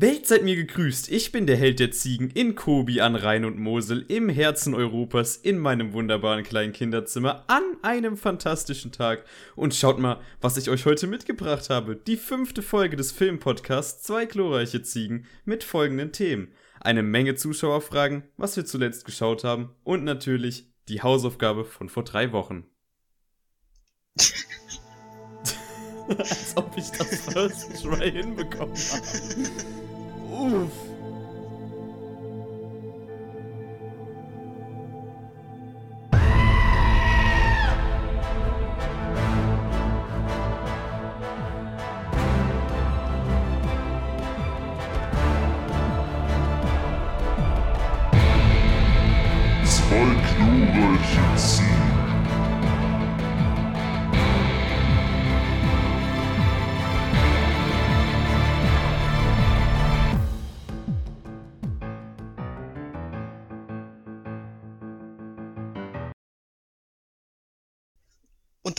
Welt seid mir gegrüßt, ich bin der Held der Ziegen in Kobi an Rhein und Mosel, im Herzen Europas, in meinem wunderbaren kleinen Kinderzimmer, an einem fantastischen Tag. Und schaut mal, was ich euch heute mitgebracht habe. Die fünfte Folge des Filmpodcasts Zwei glorreiche Ziegen mit folgenden Themen. Eine Menge Zuschauerfragen, was wir zuletzt geschaut haben und natürlich die Hausaufgabe von vor drei Wochen. Als ob ich das First Try hinbekommen habe. Uff.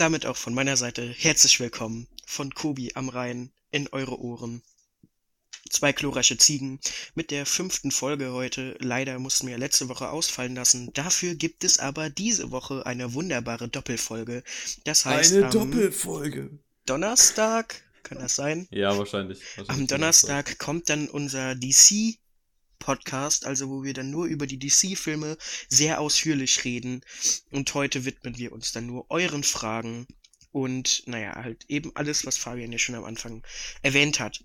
Damit auch von meiner Seite herzlich willkommen von Kobi am Rhein in eure Ohren. Zwei glorreiche Ziegen mit der fünften Folge heute. Leider mussten wir letzte Woche ausfallen lassen. Dafür gibt es aber diese Woche eine wunderbare Doppelfolge. Das heißt, Eine am Doppelfolge. Donnerstag, kann das sein? Ja, wahrscheinlich. wahrscheinlich Am Donnerstag kommt dann unser DC Podcast, also wo wir dann nur über die DC-Filme sehr ausführlich reden. Und heute widmen wir uns dann nur euren Fragen und, naja, halt eben alles, was Fabian ja schon am Anfang erwähnt hat.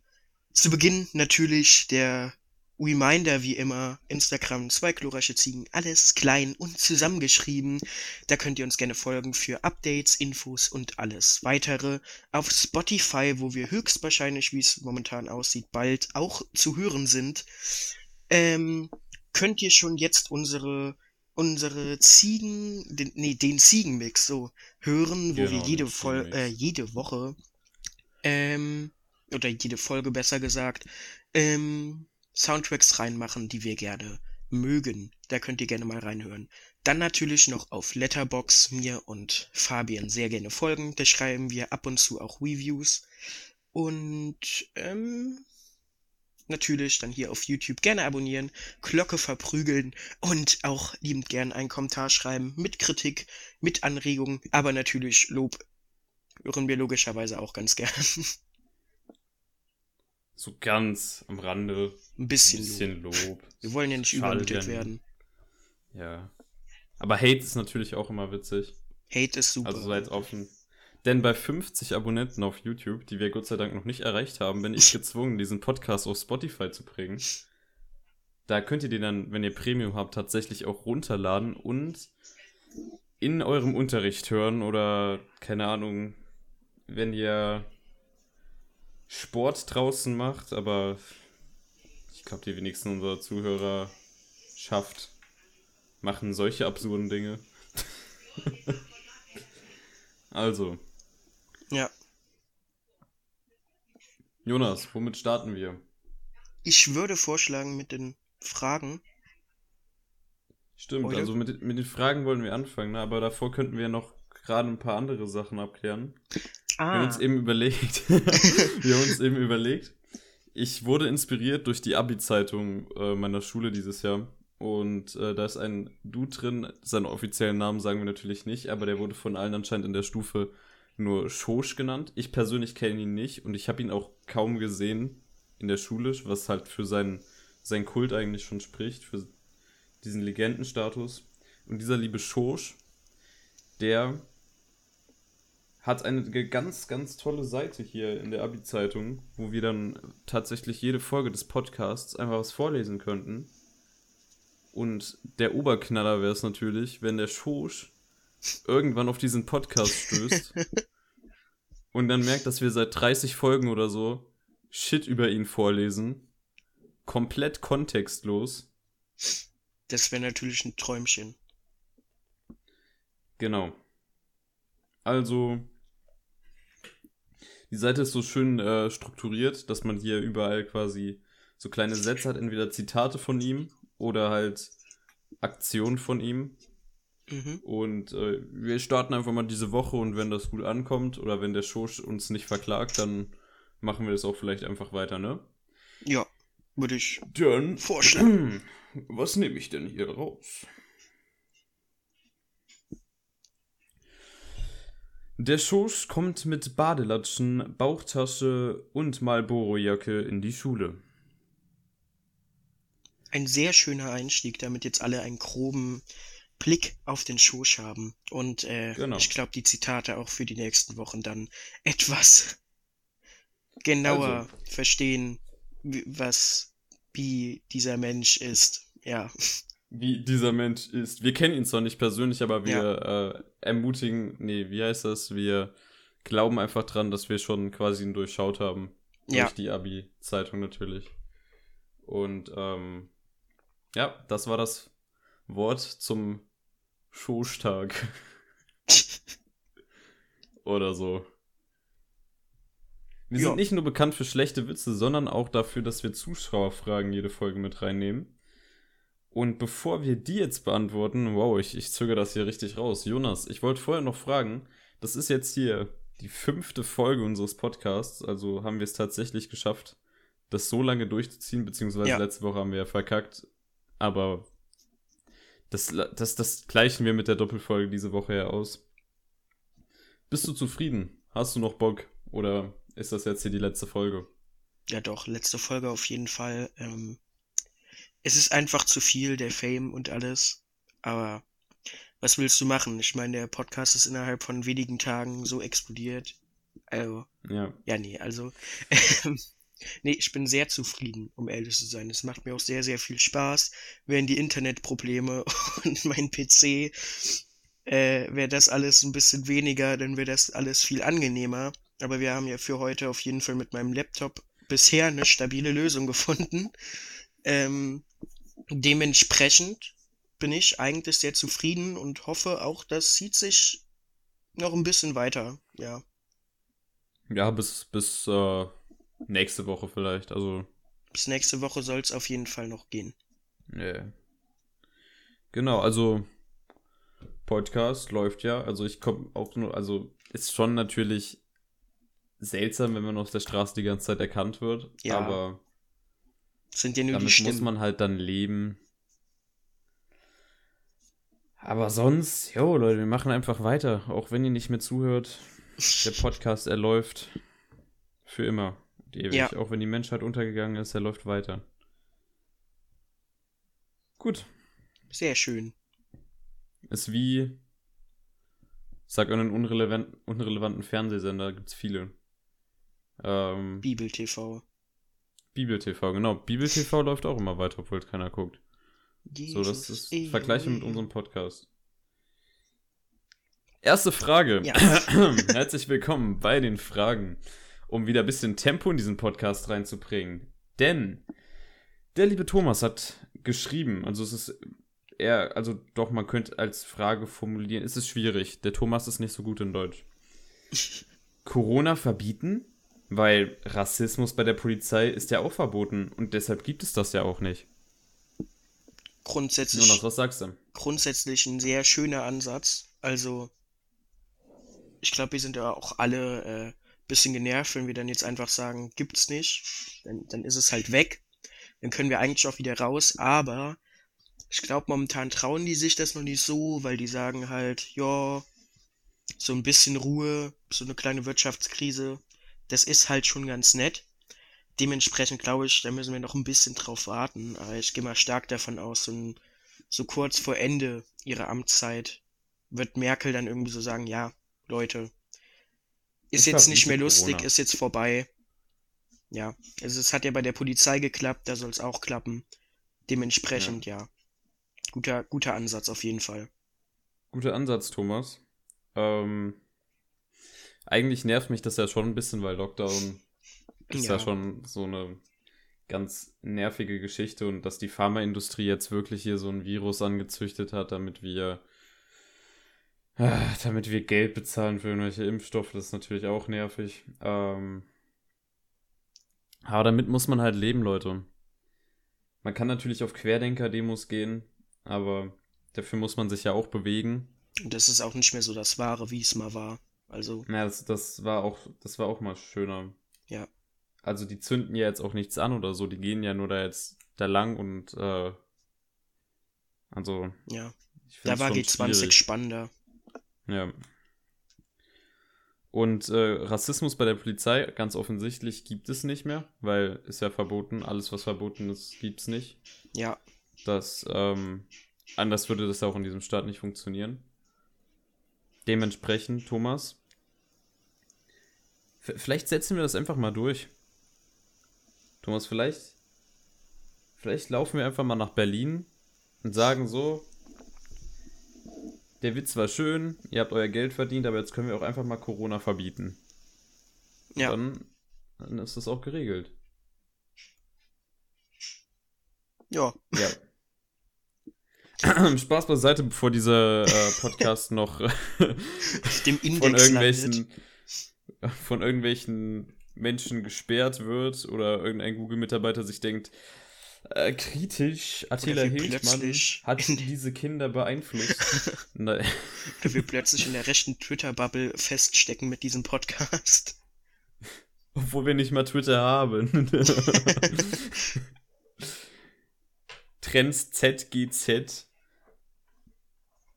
Zu Beginn natürlich der Reminder wie immer, Instagram, zwei glorreiche Ziegen, alles klein und zusammengeschrieben. Da könnt ihr uns gerne folgen für Updates, Infos und alles weitere. Auf Spotify, wo wir höchstwahrscheinlich, wie es momentan aussieht, bald auch zu hören sind, ähm, könnt ihr schon jetzt unsere unsere Ziegen, den, nee, den Ziegenmix so hören, wo wir Genau, jede den Fol Ziegenmix. äh, jede Woche ähm, oder jede Folge besser gesagt, ähm, Soundtracks reinmachen, die wir gerne mögen. Da könnt ihr gerne mal reinhören. Dann natürlich noch auf Letterbox mir und Fabian sehr gerne folgen. Da schreiben wir ab und zu auch Reviews. Und ähm, natürlich dann hier auf YouTube gerne abonnieren, Glocke verprügeln und auch liebend gern einen Kommentar schreiben mit Kritik, mit Anregungen, aber natürlich Lob hören wir logischerweise auch ganz gern. So ganz am Rande. Ein Ein bisschen, bisschen Lob. Lob. Wir wollen ja nicht übermütig werden. Ja. Aber Hate ist natürlich auch immer witzig. Hate ist super. Also seid offen. Denn bei 50 Abonnenten auf YouTube, die wir Gott sei Dank noch nicht erreicht haben, bin ich gezwungen, diesen Podcast auf Spotify zu bringen. Da könnt ihr den dann, wenn ihr Premium habt, tatsächlich auch runterladen und in eurem Unterricht hören oder, keine Ahnung, wenn ihr Sport draußen macht, aber ich glaube, die wenigsten unserer Zuhörer schafft, machen solche absurden Dinge. also, ja. Jonas, womit starten wir? Ich würde vorschlagen mit den Fragen. Stimmt, Heute? also mit, mit den Fragen wollen wir anfangen, ne? aber davor könnten wir noch gerade ein paar andere Sachen abklären. Wir haben Ah, uns eben überlegt, wir haben uns eben überlegt, ich wurde inspiriert durch die Abi-Zeitung äh, meiner Schule dieses Jahr. Und äh, da ist ein Dude drin, seinen offiziellen Namen sagen wir natürlich nicht, aber der wurde von allen anscheinend in der Stufe nur Schosch genannt. Ich persönlich kenne ihn nicht und ich habe ihn auch kaum gesehen in der Schule, was halt für seinen, seinen Kult eigentlich schon spricht, für diesen Legendenstatus. Und dieser liebe Schosch, der hat eine ganz, ganz tolle Seite hier in der Abi-Zeitung, wo wir dann tatsächlich jede Folge des Podcasts einfach was vorlesen könnten. Und der Oberknaller wäre es natürlich, wenn der Schosch irgendwann auf diesen Podcast stößt und dann merkt, dass wir seit 30 Folgen oder so Shit über ihn vorlesen. Komplett kontextlos. das wäre natürlich ein Träumchen. Genau. Also, die Seite ist so schön äh, strukturiert, dass man hier überall quasi so kleine Sätze hat, entweder Zitate von ihm oder halt Aktionen von ihm. Mhm. Und äh, wir starten einfach mal diese Woche und wenn das gut ankommt oder wenn der Show uns nicht verklagt, dann machen wir das auch vielleicht einfach weiter, ne? Ja, Würde ich Dann, vorschlagen. was nehme ich denn hier raus? Der Schosch kommt mit Badelatschen, Bauchtasche und Marlboro-Jacke in die Schule. Ein sehr schöner Einstieg, damit jetzt alle einen groben Blick auf den Schosch haben. Und äh, Genau. ich glaube, die Zitate auch für die nächsten Wochen dann etwas genauer Also. verstehen, was, wie dieser Mensch ist. Ja, Wie dieser Mensch ist. Wir kennen ihn zwar nicht persönlich, aber wir äh, ermutigen, nee, wie heißt das? Wir glauben einfach dran, dass wir schon quasi ihn durchschaut haben. Ja. Durch die Abi-Zeitung natürlich. Und ähm, ja, das war das Wort zum Schoßtag. Oder so. Wir Ja. sind nicht nur bekannt für schlechte Witze, sondern auch dafür, dass wir Zuschauerfragen jede Folge mit reinnehmen. Und bevor wir die jetzt beantworten, wow, ich, ich zögere das hier richtig raus. Jonas, ich wollte vorher noch fragen, das ist jetzt hier die fünfte Folge unseres Podcasts, also haben wir es tatsächlich geschafft, das so lange durchzuziehen, beziehungsweise Ja. letzte Woche haben wir ja verkackt, aber das, das, das gleichen wir mit der Doppelfolge diese Woche ja aus. Bist du zufrieden? Hast du noch Bock? Oder ist das jetzt hier die letzte Folge? ja doch, letzte Folge auf jeden Fall. Ähm, es ist einfach zu viel, der Fame und alles. Aber was willst du machen? Ich meine, der Podcast ist innerhalb von wenigen Tagen so explodiert. Also, Ja. Ja, nee, also, ähm, nee, ich bin sehr zufrieden, um ehrlich zu sein. Es macht mir auch sehr, sehr viel Spaß. Wären die Internetprobleme und mein PC, äh, wäre das alles ein bisschen weniger, dann wäre das alles viel angenehmer. Aber wir haben ja für heute auf jeden Fall mit meinem Laptop bisher eine stabile Lösung gefunden. Ähm, dementsprechend bin ich eigentlich sehr zufrieden und hoffe auch, das zieht sich noch ein bisschen weiter, ja. Ja, bis, bis äh, nächste Woche vielleicht. Also, Bis nächste Woche soll es auf jeden Fall noch gehen. yeah. Genau, also Podcast läuft ja. Also ich komme auch nur, also ist schon natürlich seltsam, wenn man auf der Straße die ganze Zeit erkannt wird. Ja, aber sind ja nur die damit Stimmen. muss man halt dann leben. Aber sonst, jo Leute, wir machen einfach weiter. Auch wenn ihr nicht mehr zuhört. Der Podcast, er läuft für immer ewig. Ja. Auch wenn die Menschheit untergegangen ist, er läuft weiter. Gut. Sehr schön. Ist wie. Sag einen unrelevant, unrelevanten Fernsehsender, gibt's viele. Ähm, Bibel TV. Bibel TV, genau. Bibel TV läuft auch immer weiter, obwohl es keiner guckt. So, das ist eh, Vergleiche mit eh. unserem Podcast. Erste Frage. Ja. Herzlich willkommen bei den Fragen, um wieder ein bisschen Tempo in diesen Podcast reinzubringen. Denn der liebe Thomas hat geschrieben, also es ist eher, also doch, man könnte als Frage formulieren, es ist schwierig. Der Thomas ist nicht so gut in Deutsch. Corona verbieten? Weil Rassismus bei der Polizei ist ja auch verboten und deshalb gibt es das ja auch nicht. Grundsätzlich, Jonas, was sagst du? grundsätzlich ein sehr schöner Ansatz. Also, ich glaube, wir sind ja auch alle äh, bisschen genervt, wenn wir dann jetzt einfach sagen, gibt's nicht. Dann, dann ist es halt weg. Dann können wir eigentlich auch wieder raus. Aber ich glaube, momentan trauen die sich das noch nicht so, weil die sagen halt, ja, so ein bisschen Ruhe, so eine kleine Wirtschaftskrise, das ist halt schon ganz nett. Dementsprechend glaube ich, da müssen wir noch ein bisschen drauf warten. Aber ich gehe mal stark davon aus, so, ein, so kurz vor Ende ihrer Amtszeit wird Merkel dann irgendwie so sagen, ja, Leute, ist Ich jetzt nicht mehr lustig, Corona. ist jetzt vorbei. Ja, also es hat ja bei der Polizei geklappt, da soll es auch klappen. Dementsprechend, ja. Guter, guter Ansatz auf jeden Fall. Guter Ansatz, Thomas. Ähm, eigentlich nervt mich das ja schon ein bisschen, weil Lockdown ist ja. Ja. schon so eine ganz nervige Geschichte und dass die Pharmaindustrie jetzt wirklich hier so ein Virus angezüchtet hat, damit wir ah, damit wir Geld bezahlen für irgendwelche Impfstoffe, das ist natürlich auch nervig. Ähm, aber damit muss man halt leben, Leute. Man kann natürlich auf Querdenker-Demos gehen, aber dafür muss man sich ja auch bewegen. Und das ist auch nicht mehr so das Wahre, wie es mal war. Also, Ja, das, das war auch, das war auch mal schöner. Ja. also die zünden ja jetzt auch nichts an oder so, die gehen ja nur da jetzt da lang und äh, also Ja. Da war schon G20 schwierig. spannender. Ja. Und äh, Rassismus bei der Polizei, ganz offensichtlich, gibt es nicht mehr, weil ist ja verboten. Alles, was verboten ist, gibt es nicht. Ja. Das, ähm, anders würde das auch in diesem Staat nicht funktionieren. Dementsprechend, Thomas, vielleicht setzen wir das einfach mal durch. Thomas, vielleicht, vielleicht laufen wir einfach mal nach Berlin und sagen so, der Witz war schön, ihr habt euer Geld verdient, aber jetzt können wir auch einfach mal Corona verbieten. Ja. Dann, dann ist das auch geregelt. Ja. Ja. Spaß beiseite, bevor dieser äh, Podcast noch dem von Index irgendwelchen landet. von irgendwelchen Menschen gesperrt wird oder irgendein Google-Mitarbeiter sich denkt, äh, kritisch, Attila Hildmann hat diese Kinder beeinflusst. Nein. Oder wir plötzlich in der rechten Twitter-Bubble feststecken mit diesem Podcast. Obwohl wir nicht mal Twitter haben. Trends ZGZ.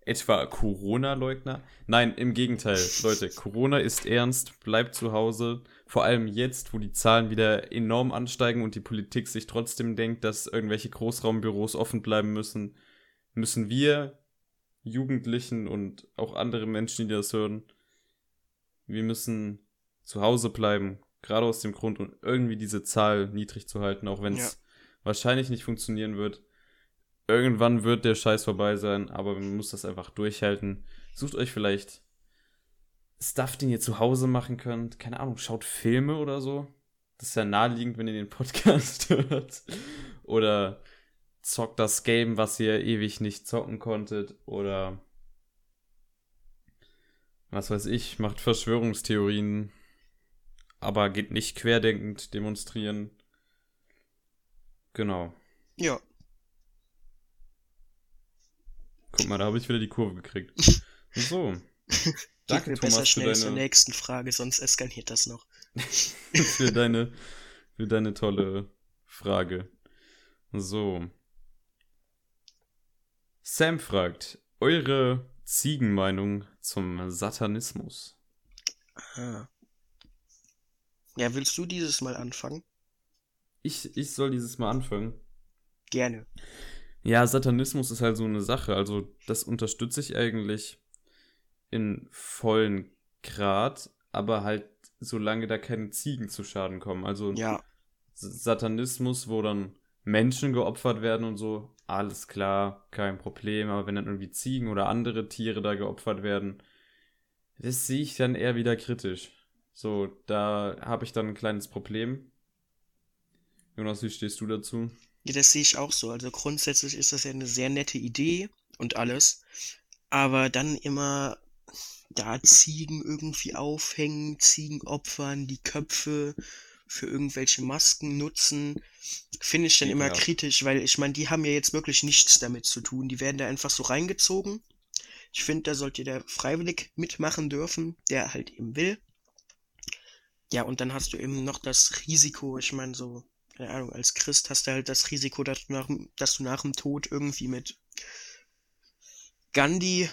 Etwa Corona-Leugner? Nein, im Gegenteil, Leute. Corona ist ernst, bleibt zu Hause. Vor allem jetzt, wo die Zahlen wieder enorm ansteigen und die Politik sich trotzdem denkt, dass irgendwelche Großraumbüros offen bleiben müssen, müssen wir Jugendlichen und auch andere Menschen, die das hören, wir müssen zu Hause bleiben, gerade aus dem Grund, um irgendwie diese Zahl niedrig zu halten, auch wenn es Ja. wahrscheinlich nicht funktionieren wird. Irgendwann wird der Scheiß vorbei sein, aber man muss das einfach durchhalten. Sucht euch vielleicht Stuff, den ihr zu Hause machen könnt. Keine Ahnung, schaut Filme oder so. Das ist ja naheliegend, wenn ihr den Podcast hört. Oder zockt das Game, was ihr ewig nicht zocken konntet. Oder was weiß ich, macht Verschwörungstheorien, aber geht nicht querdenkend demonstrieren. Genau. Ja. Guck mal, da habe ich wieder die Kurve gekriegt. So. Danke, besser Thomas, für schnell zur deine, nächsten Frage, sonst eskaliert das noch. für, deine, für deine tolle Frage. So. Sam fragt, eure Ziegenmeinung zum Satanismus? Ah. Ja, willst du dieses Mal anfangen? Ich, ich soll dieses Mal anfangen. Gerne. Ja, Satanismus ist halt so eine Sache. Also, das unterstütze ich eigentlich in vollen Grad, aber halt solange da keine Ziegen zu Schaden kommen. Also, Ja, Satanismus, wo dann Menschen geopfert werden und so, alles klar, kein Problem. Aber wenn dann irgendwie Ziegen oder andere Tiere da geopfert werden, das sehe ich dann eher wieder kritisch. So, da habe ich dann ein kleines Problem. Jonas, wie stehst du dazu? Ja, das sehe ich auch so. Also grundsätzlich ist das ja eine sehr nette Idee und alles. Aber dann immer da Ziegen irgendwie aufhängen, Ziegen opfern, die Köpfe für irgendwelche Masken nutzen, finde ich dann immer Ekelhaft. kritisch, weil ich meine, die haben ja jetzt wirklich nichts damit zu tun. Die werden da einfach so reingezogen. Ich finde, da sollte der freiwillig mitmachen dürfen, der halt eben will. Ja, und dann hast du eben noch das Risiko, ich meine, so, keine Ahnung, als Christ hast du halt das Risiko, dass du nach, dass du nach dem Tod irgendwie mit Gandhi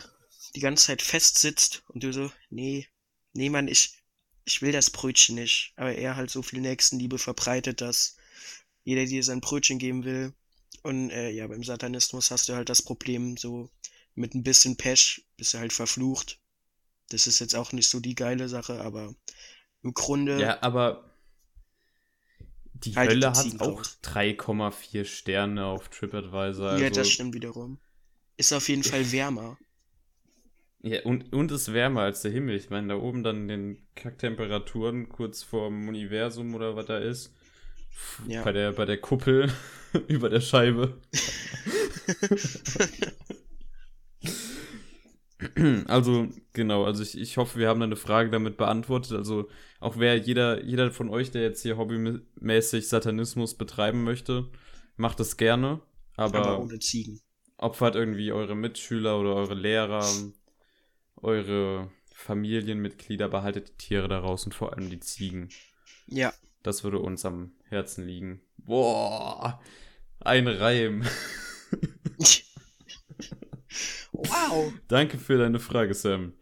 die ganze Zeit festsitzt und du so, nee, nee, Mann, ich, ich will das Brötchen nicht. Aber er halt so viel Nächstenliebe verbreitet, dass jeder dir sein Brötchen geben will. Und äh, ja, beim Satanismus hast du halt das Problem, so mit ein bisschen Pech bist du halt verflucht. Das ist jetzt auch nicht so die geile Sache, aber im Grunde, Ja, aber die Haltet Hölle hat auch raus. 3,4 Sterne auf TripAdvisor. ja, Also, das stimmt wiederum. Ist auf jeden Fall wärmer. Ja, und, und ist wärmer als der Himmel. Ich meine, da oben dann in den Kacktemperaturen kurz vorm Universum oder was da ist. Ja. Bei der, bei der Kuppel über der Scheibe. Also, genau, also ich, ich hoffe, wir haben deine Frage damit beantwortet. Also, auch wer, jeder, jeder von euch, der jetzt hier hobbymäßig Satanismus betreiben möchte, macht es gerne. Aber, aber ohne Ziegen. opfert irgendwie eure Mitschüler oder eure Lehrer, eure Familienmitglieder, behaltet die Tiere daraus und vor allem die Ziegen. Ja, Das würde uns am Herzen liegen. Boah, ein Reim. Wow. Danke für deine Frage, Sam.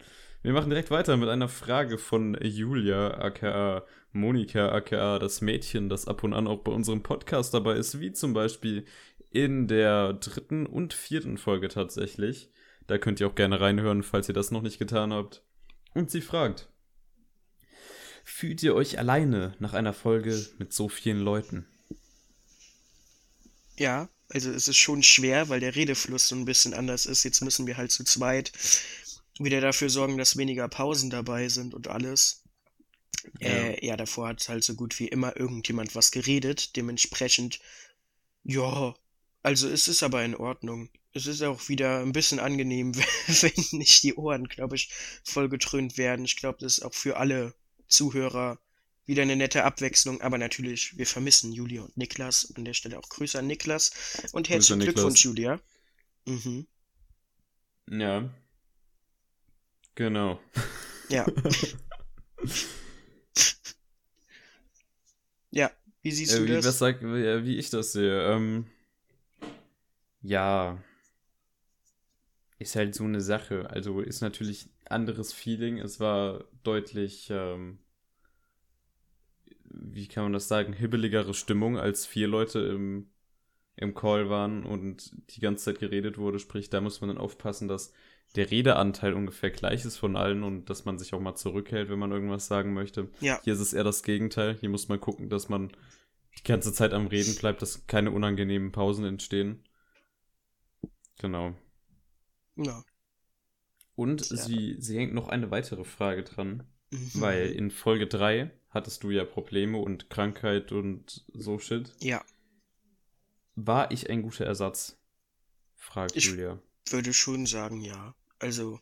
Wir machen direkt weiter mit einer Frage von Julia, aka Monika, aka das Mädchen, das ab und an auch bei unserem Podcast dabei ist, wie zum Beispiel in der dritten und vierten Folge tatsächlich. Da könnt ihr auch gerne reinhören, falls ihr das noch nicht getan habt. Und sie fragt: Fühlt ihr euch alleine nach einer Folge mit so vielen Leuten? Ja, also es ist schon schwer, weil der Redefluss so ein bisschen anders ist. Jetzt müssen wir halt zu zweit wieder dafür sorgen, dass weniger Pausen dabei sind und alles. Ja, äh, ja davor hat halt so gut wie immer irgendjemand was geredet. Dementsprechend, ja, also es ist aber in Ordnung. Es ist auch wieder ein bisschen angenehm, wenn nicht die Ohren, glaube ich, vollgetrönt werden. Ich glaube, das ist auch für alle Zuhörer wieder eine nette Abwechslung. Aber natürlich, wir vermissen Julia und Niklas. An der Stelle auch Grüße an Niklas. Und herzlichen Glückwunsch, Julia. Mhm. Ja. Genau. Ja. ja, wie siehst äh, du wie, das? Was sag, wie, wie ich das sehe. Ähm, ja. Ist halt so eine Sache. Also ist natürlich anderes Feeling. Es war deutlich, ähm, wie kann man das sagen, hibbeligere Stimmung, als vier Leute im, im Call waren und die ganze Zeit geredet wurde. Sprich, da muss man dann aufpassen, dass der Redeanteil ungefähr gleich ist von allen und dass man sich auch mal zurückhält, wenn man irgendwas sagen möchte. Ja. Hier ist es eher das Gegenteil. Hier muss man gucken, dass man die ganze Zeit am Reden bleibt, dass keine unangenehmen Pausen entstehen. Genau. Ja. Und Ja. sie, sie hängt noch eine weitere Frage dran, Mhm. weil in Folge 3 hattest du ja Probleme und Krankheit und so Shit. Ja, War ich ein guter Ersatz? Fragt Ich- Julia. würde schon sagen, ja. Also,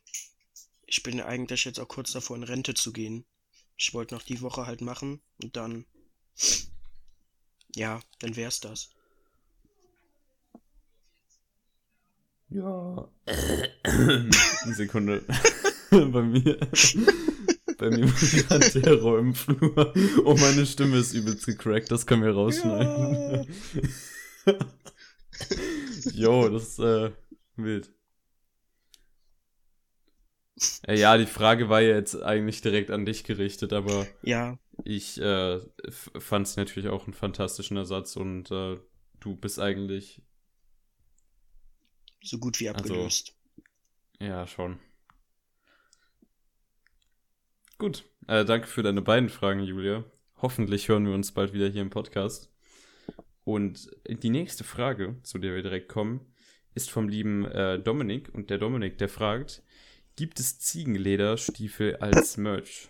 ich bin eigentlich jetzt auch kurz davor, in Rente zu gehen. Ich wollte noch die Woche halt machen und dann. Ja, dann wär's das. Ja. Eine Sekunde. Bei mir. Bei mir war gerade Terror im Flur. Oh, meine Stimme ist übelst gecrackt. Das können wir rausschneiden. Jo, das ist äh, wild. Äh, ja, die Frage war ja jetzt eigentlich direkt an dich gerichtet, aber Ja, ich äh, fand es natürlich auch einen fantastischen Ersatz und äh, du bist eigentlich, so gut wie Also- abgelöst. ja, schon. Gut, äh, danke für deine beiden Fragen, Julia. Hoffentlich hören wir uns bald wieder hier im Podcast. Und die nächste Frage, zu der wir direkt kommen, ist vom lieben äh, Dominik. Und der Dominik, der fragt, gibt es Ziegenlederstiefel als Merch?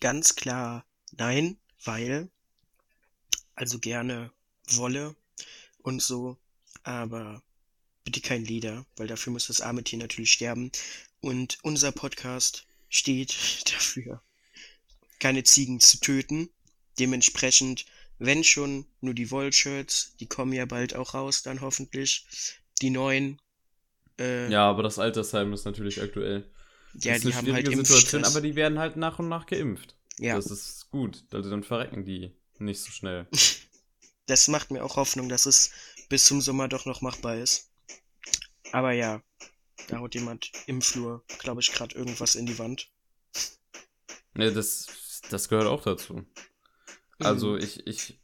Ganz klar nein, weil. Also gerne Wolle und so, aber bitte kein Leder, weil dafür muss das arme Tier natürlich sterben. Und unser Podcast steht dafür, keine Ziegen zu töten. Dementsprechend, wenn schon, nur die Wollshirts, die kommen ja bald auch raus, dann hoffentlich. Die neuen. Äh, Ja, aber das Altersheim ist natürlich aktuell. ja das ist die eine haben halt schwierige Situation, aber die werden halt nach und nach geimpft. ja. Das ist gut. Also dann verrecken die nicht so schnell. das macht mir auch Hoffnung, dass es bis zum Sommer doch noch machbar ist. Aber ja, da haut jemand im Flur, glaube ich, gerade irgendwas in die Wand. Ne, das, das gehört auch dazu. Also Mhm. ich, ich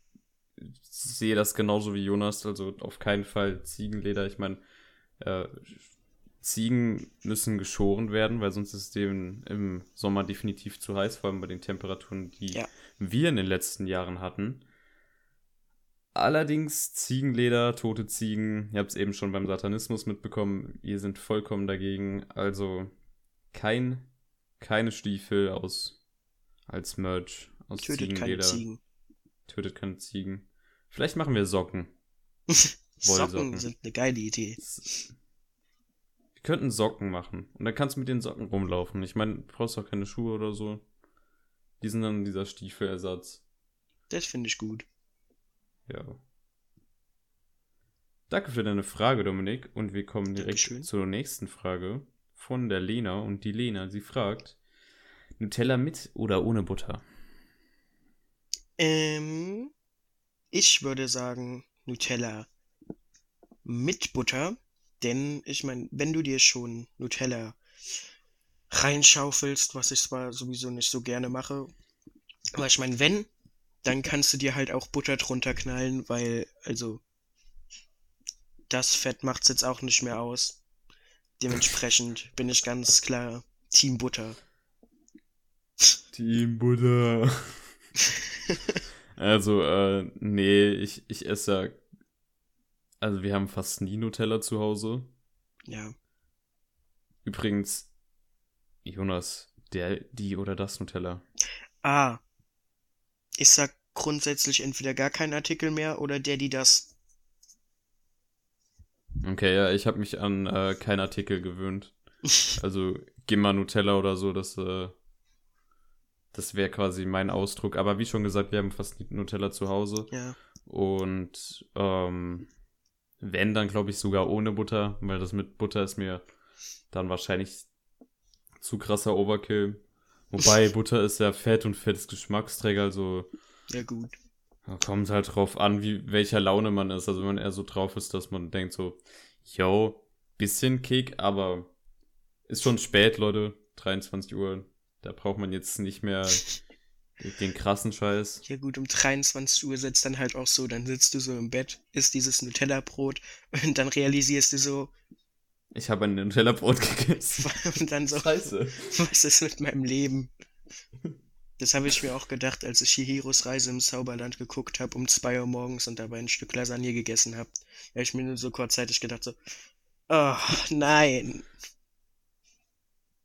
sehe das genauso wie Jonas, also auf keinen Fall Ziegenleder. Ich meine, äh, Ziegen müssen geschoren werden, weil sonst ist es denen im Sommer definitiv zu heiß, vor allem bei den Temperaturen, die Ja. wir in den letzten Jahren hatten. Allerdings Ziegenleder, tote Ziegen, ihr habt es eben schon beim Satanismus mitbekommen, wir sind vollkommen dagegen. Also kein, keine Stiefel aus als Merch aus Tötet keine Ziegenleder. Ziegen. Tötet keine Ziegen. Vielleicht machen wir Socken. Socken Wollsocken. sind eine geile Idee. Wir könnten Socken machen. Und dann kannst du mit den Socken rumlaufen. Ich meine, du brauchst auch keine Schuhe oder so. Die sind dann dieser Stiefelersatz. Das finde ich gut. Ja. Danke für deine Frage, Dominik. Und wir kommen direkt zur nächsten Frage von der Lena. Und die Lena, sie fragt, Nutella mit oder ohne Butter? Ähm, ich würde sagen Nutella mit Butter, denn ich meine, wenn du dir schon Nutella reinschaufelst, was ich zwar sowieso nicht so gerne mache, aber ich meine, wenn, dann kannst du dir halt auch Butter drunter knallen, weil, also, das Fett macht's jetzt auch nicht mehr aus. Dementsprechend bin ich ganz klar Team Butter. Team Butter. also, äh, nee, ich, ich esse ja. Also, wir haben fast nie Nutella zu Hause. Ja. Übrigens, Jonas, der, die oder das Nutella. Ah. Ich sag grundsätzlich entweder gar keinen Artikel mehr oder der, die das. Okay, ja, ich habe mich an äh, keinen Artikel gewöhnt. Also, geh mal Nutella oder so, das, äh, das wäre quasi mein Ausdruck. Aber wie schon gesagt, wir haben fast Nutella zu Hause. Ja. Und ähm, wenn, dann glaube ich sogar ohne Butter, weil das mit Butter ist mir dann wahrscheinlich zu krasser Overkill. Wobei Butter ist ja Fett und Fett ist Geschmacksträger, also Ja, gut. da kommt halt drauf an, wie welcher Laune man ist. Also wenn man eher so drauf ist, dass man denkt so, yo, bisschen Kick, aber ist schon spät, Leute, 23 Uhr. Da braucht man jetzt nicht mehr den krassen Scheiß. Ja, gut, um 23 Uhr sitzt dann halt auch so, dann sitzt du so im Bett, isst dieses Nutella-Brot und dann realisierst du so, Ich habe ein Nutella-Brot gegessen. und dann so, Scheiße. was ist mit meinem Leben? Das habe ich mir auch gedacht, als ich Chihiros Reise im Zauberland geguckt habe, um 2 Uhr morgens und dabei ein Stück Lasagne gegessen habe. Da habe ich mir nur so kurzzeitig gedacht, so, oh, nein.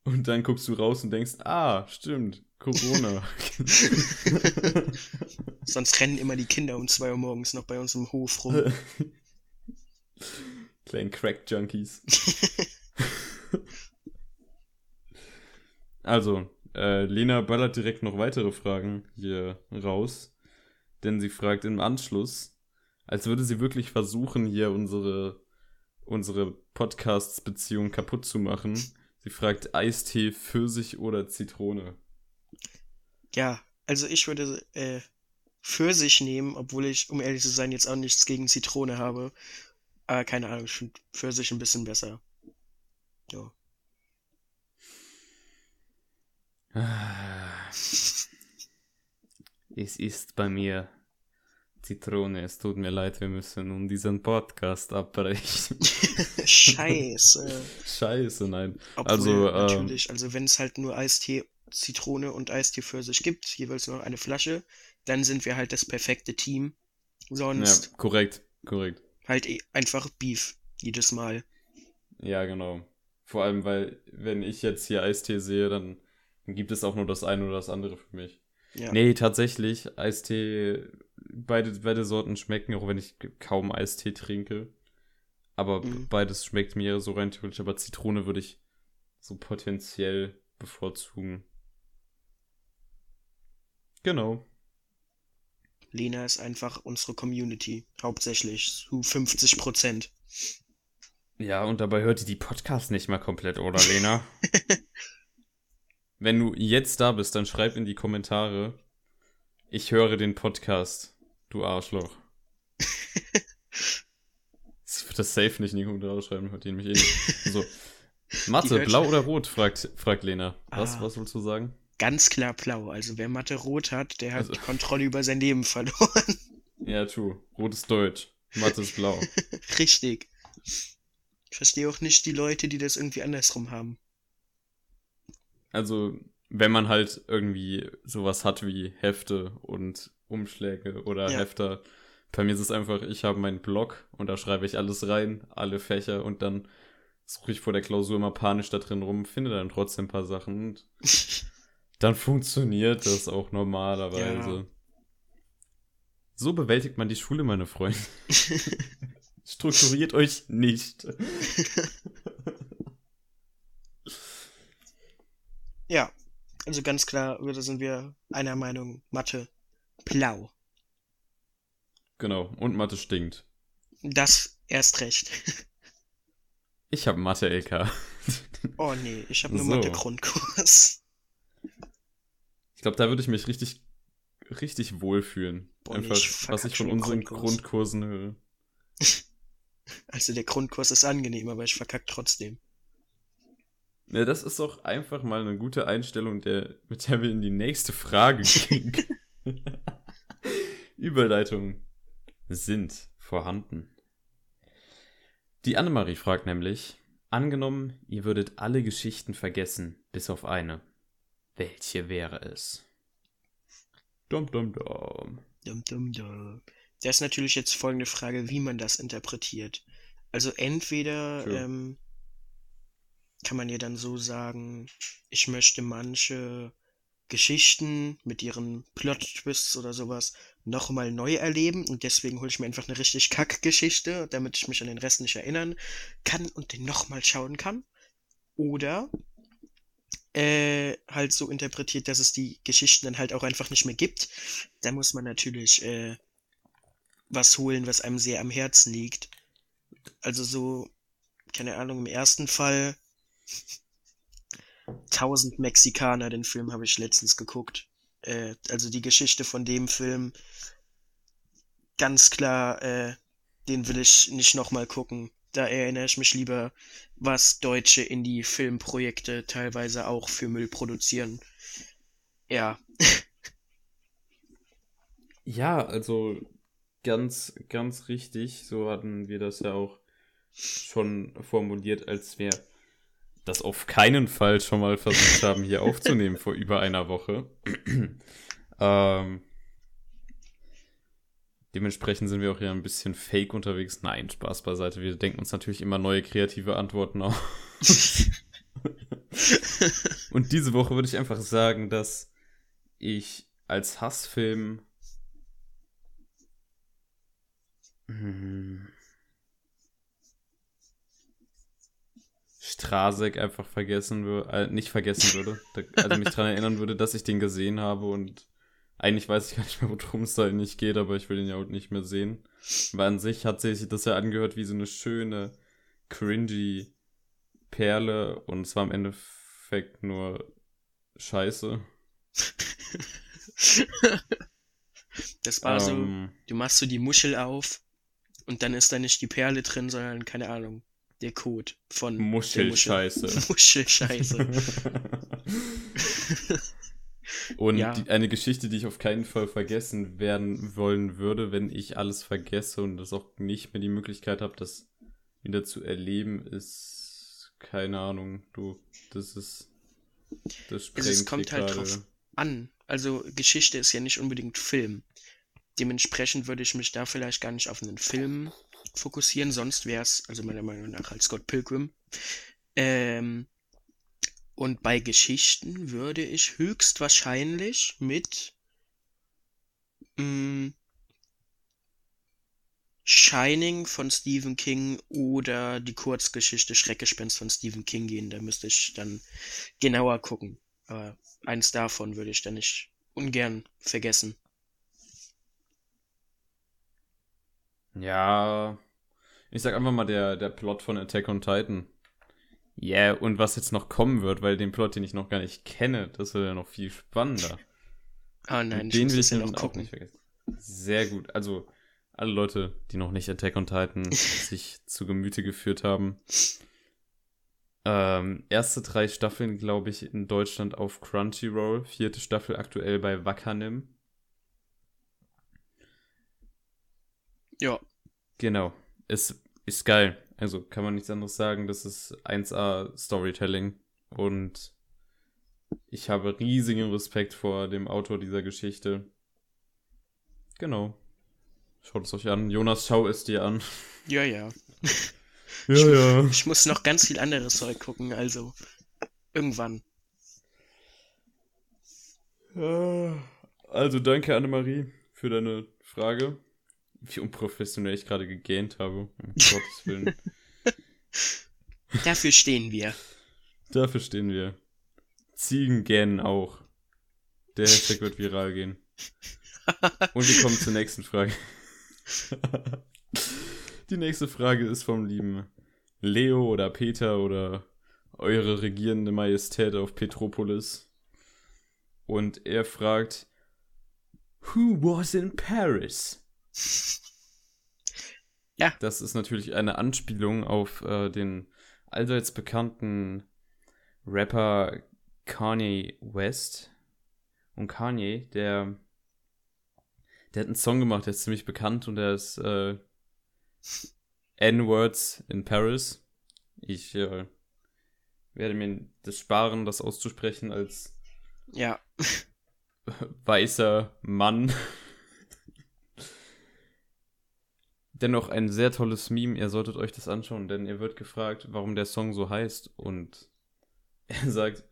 Und dann guckst du raus und denkst, ah, stimmt, Corona. Sonst rennen immer die Kinder um 2 Uhr morgens noch bei uns im Hof rum. Kleinen Crack-Junkies. also, äh, Lena ballert direkt noch weitere Fragen hier raus. Denn sie fragt im Anschluss, als würde sie wirklich versuchen, hier unsere, unsere Podcasts-Beziehung kaputt zu machen. Sie fragt Eistee, Pfirsich oder Zitrone. Ja, also ich würde äh, Pfirsich nehmen, obwohl ich, um ehrlich zu sein, jetzt auch nichts gegen Zitrone habe. Aber keine Ahnung, ich finde Pfirsich ein bisschen besser. Ja. Es ist bei mir Zitrone. Es tut mir leid, wir müssen nun diesen Podcast abbrechen. Scheiße. Scheiße, nein. Obwohl, Also, ähm, natürlich, also wenn es halt nur Eistee Zitrone und Eistee Pfirsich gibt, jeweils nur eine Flasche, dann sind wir halt das perfekte Team. Ja, Sonst korrekt, korrekt. halt eh einfach Beef jedes Mal. Ja, genau. Vor allem, weil, wenn ich jetzt hier Eistee sehe, dann, dann gibt es auch nur das eine oder das andere für mich. Ja. Nee, tatsächlich, Eistee, beide, beide Sorten schmecken, auch wenn ich kaum Eistee trinke. Aber Mhm. beides schmeckt mir so rein theoretisch, aber Zitrone würde ich so potenziell bevorzugen. Genau. Lena ist einfach unsere Community, hauptsächlich zu 50 Prozent. Ja, und dabei hört ihr die Podcasts nicht mal komplett, oder Lena? Wenn du jetzt da bist, dann schreib in die Kommentare, ich höre den Podcast, du Arschloch. Sie wird das safe nicht in die Kommentare schreiben, hört ihr nämlich eh nicht. So. Mathe, blau oder rot, fragt, fragt Lena. Was, Ah. was willst du sagen? Ganz klar blau. Also wer Mathe rot hat, der hat Also- die Kontrolle über sein Leben verloren. Ja, true. Rot ist Deutsch. Mathe ist blau. Richtig. Ich verstehe auch nicht die Leute, die das irgendwie andersrum haben. Also, wenn man halt irgendwie sowas hat wie Hefte und Umschläge oder Ja. Hefter, bei mir ist es einfach, ich habe meinen Blog und da schreibe ich alles rein, alle Fächer und dann suche ich vor der Klausur immer panisch da drin rum, finde dann trotzdem ein paar Sachen und dann funktioniert das auch normalerweise. So bewältigt man die Schule, meine Freunde. Strukturiert euch nicht. Ja, also ganz klar, da sind wir einer Meinung, Mathe blau. Genau, und Mathe stinkt. Das erst recht. Ich habe Mathe-LK. Oh nee, ich habe nur So. Mathe-Grundkurs. Ich glaube, da würde ich mich richtig richtig wohlfühlen. Boah, Einfach, ich was ich von unseren Grundkurs. Grundkursen höre. Also der Grundkurs ist angenehm, aber ich verkack trotzdem. Ja, das ist doch einfach mal eine gute Einstellung, der, mit der wir in die nächste Frage gehen. Überleitungen sind vorhanden. Die Annemarie fragt nämlich, angenommen, ihr würdet alle Geschichten vergessen, bis auf eine. Welche wäre es? Dum dum dum. Dum, dum, dum. Da ist natürlich jetzt folgende Frage, wie man das interpretiert. Also entweder True. ähm, kann man ja dann so sagen, ich möchte manche Geschichten mit ihren Plot-Twists oder sowas nochmal neu erleben und deswegen hole ich mir einfach eine richtig Kack-Geschichte, damit ich mich an den Rest nicht erinnern kann und den nochmal schauen kann. Oder äh, halt so interpretiert, dass es die Geschichten dann halt auch einfach nicht mehr gibt. Da muss man natürlich äh, was holen, was einem sehr am Herzen liegt. Also so, keine Ahnung, im ersten Fall 1000 Mexikaner, den Film habe ich letztens geguckt. Äh, also die Geschichte von dem Film, ganz klar, äh, den will ich nicht nochmal gucken. Da erinnere ich mich lieber, was deutsche Indie-Filmprojekte teilweise auch für Müll produzieren. Ja, Ja, also ganz, ganz richtig. So hatten wir das ja auch schon formuliert, als wir das auf keinen Fall schon mal versucht haben, hier aufzunehmen vor über einer Woche. ähm, dementsprechend sind wir auch hier ein bisschen fake unterwegs. Nein, Spaß beiseite. Wir denken uns natürlich immer neue kreative Antworten aus. Und diese Woche würde ich einfach sagen, dass ich als Hassfilm hm, Strasek einfach vergessen würde, äh, nicht vergessen würde, da, also mich daran erinnern würde, dass ich den gesehen habe und eigentlich weiß ich gar nicht mehr, worum es da eigentlich geht, aber ich will den ja auch nicht mehr sehen. Weil an sich hat sich das ja angehört wie so eine schöne, cringy Perle und es war im Endeffekt nur Scheiße. Das war so, Ähm, du machst so die Muschel auf und dann ist da nicht die Perle drin, sondern, keine Ahnung, der Code von Muschel. Muschelscheiße. Muschelscheiße. Und Ja. die, eine Geschichte, die ich auf keinen Fall vergessen werden wollen würde, wenn ich alles vergesse und das auch nicht mehr die Möglichkeit habe, das wieder zu erleben, ist keine Ahnung, du, das ist das sprengt Also es kommt halt gerade. drauf an. Also Geschichte ist ja nicht unbedingt Film. Dementsprechend würde ich mich da vielleicht gar nicht auf einen Film fokussieren, sonst wäre es, also meiner Meinung nach, halt Scott Pilgrim. Ähm, und bei Geschichten würde ich höchstwahrscheinlich mit mh, Shining von Stephen King oder die Kurzgeschichte Schreckgespenst von Stephen King gehen. Da müsste ich dann genauer gucken. Aber eins davon würde ich dann nicht ungern vergessen. Ja, ich sag einfach mal der, der Plot von Attack on Titan. Ja, yeah, und was jetzt noch kommen wird, weil den Plot, den ich noch gar nicht kenne, das wird ja noch viel spannender. Ah nein, Und ich muss will ja ich noch dann auch gucken. nicht vergessen. Sehr gut. Also, alle Leute, die noch nicht Attack on Titan sich zu Gemüte geführt haben. Ähm, erste drei Staffeln, glaube ich, in Deutschland auf Crunchyroll. Vierte Staffel aktuell bei Wakanim. Ja, Genau. Es ist geil. Also kann man nichts anderes sagen. Das ist 1A Storytelling. Und ich habe riesigen Respekt vor dem Autor dieser Geschichte. Genau. Schaut es euch an. Jonas, schau es dir an. ja, ja. Ja, ja. Ich muss noch ganz viel anderes Zeug gucken, also irgendwann. Also danke, Annemarie, für deine Frage. Wie unprofessionell ich gerade gegähnt habe. Um Gottes Willen. Dafür stehen wir. Dafür stehen wir. Ziegen gähnen auch. Der Hashtag wird viral gehen. Und wir kommen zur nächsten Frage. Die nächste Frage ist vom lieben Leo oder Peter oder eure regierende Majestät auf Petropolis. Und er fragt, Who was in Paris? Ja. Das ist natürlich eine Anspielung auf äh, den allseits bekannten Rapper Kanye West. Und Kanye, der, der hat einen Song gemacht, der ist ziemlich bekannt und der ist äh, N-Words in Paris. Ich äh, werde mir das sparen, das auszusprechen als Ja. weißer Mann. Dennoch ein sehr tolles Meme. Ihr solltet euch das anschauen, denn ihr wird gefragt, warum der Song so heißt. Und er sagt: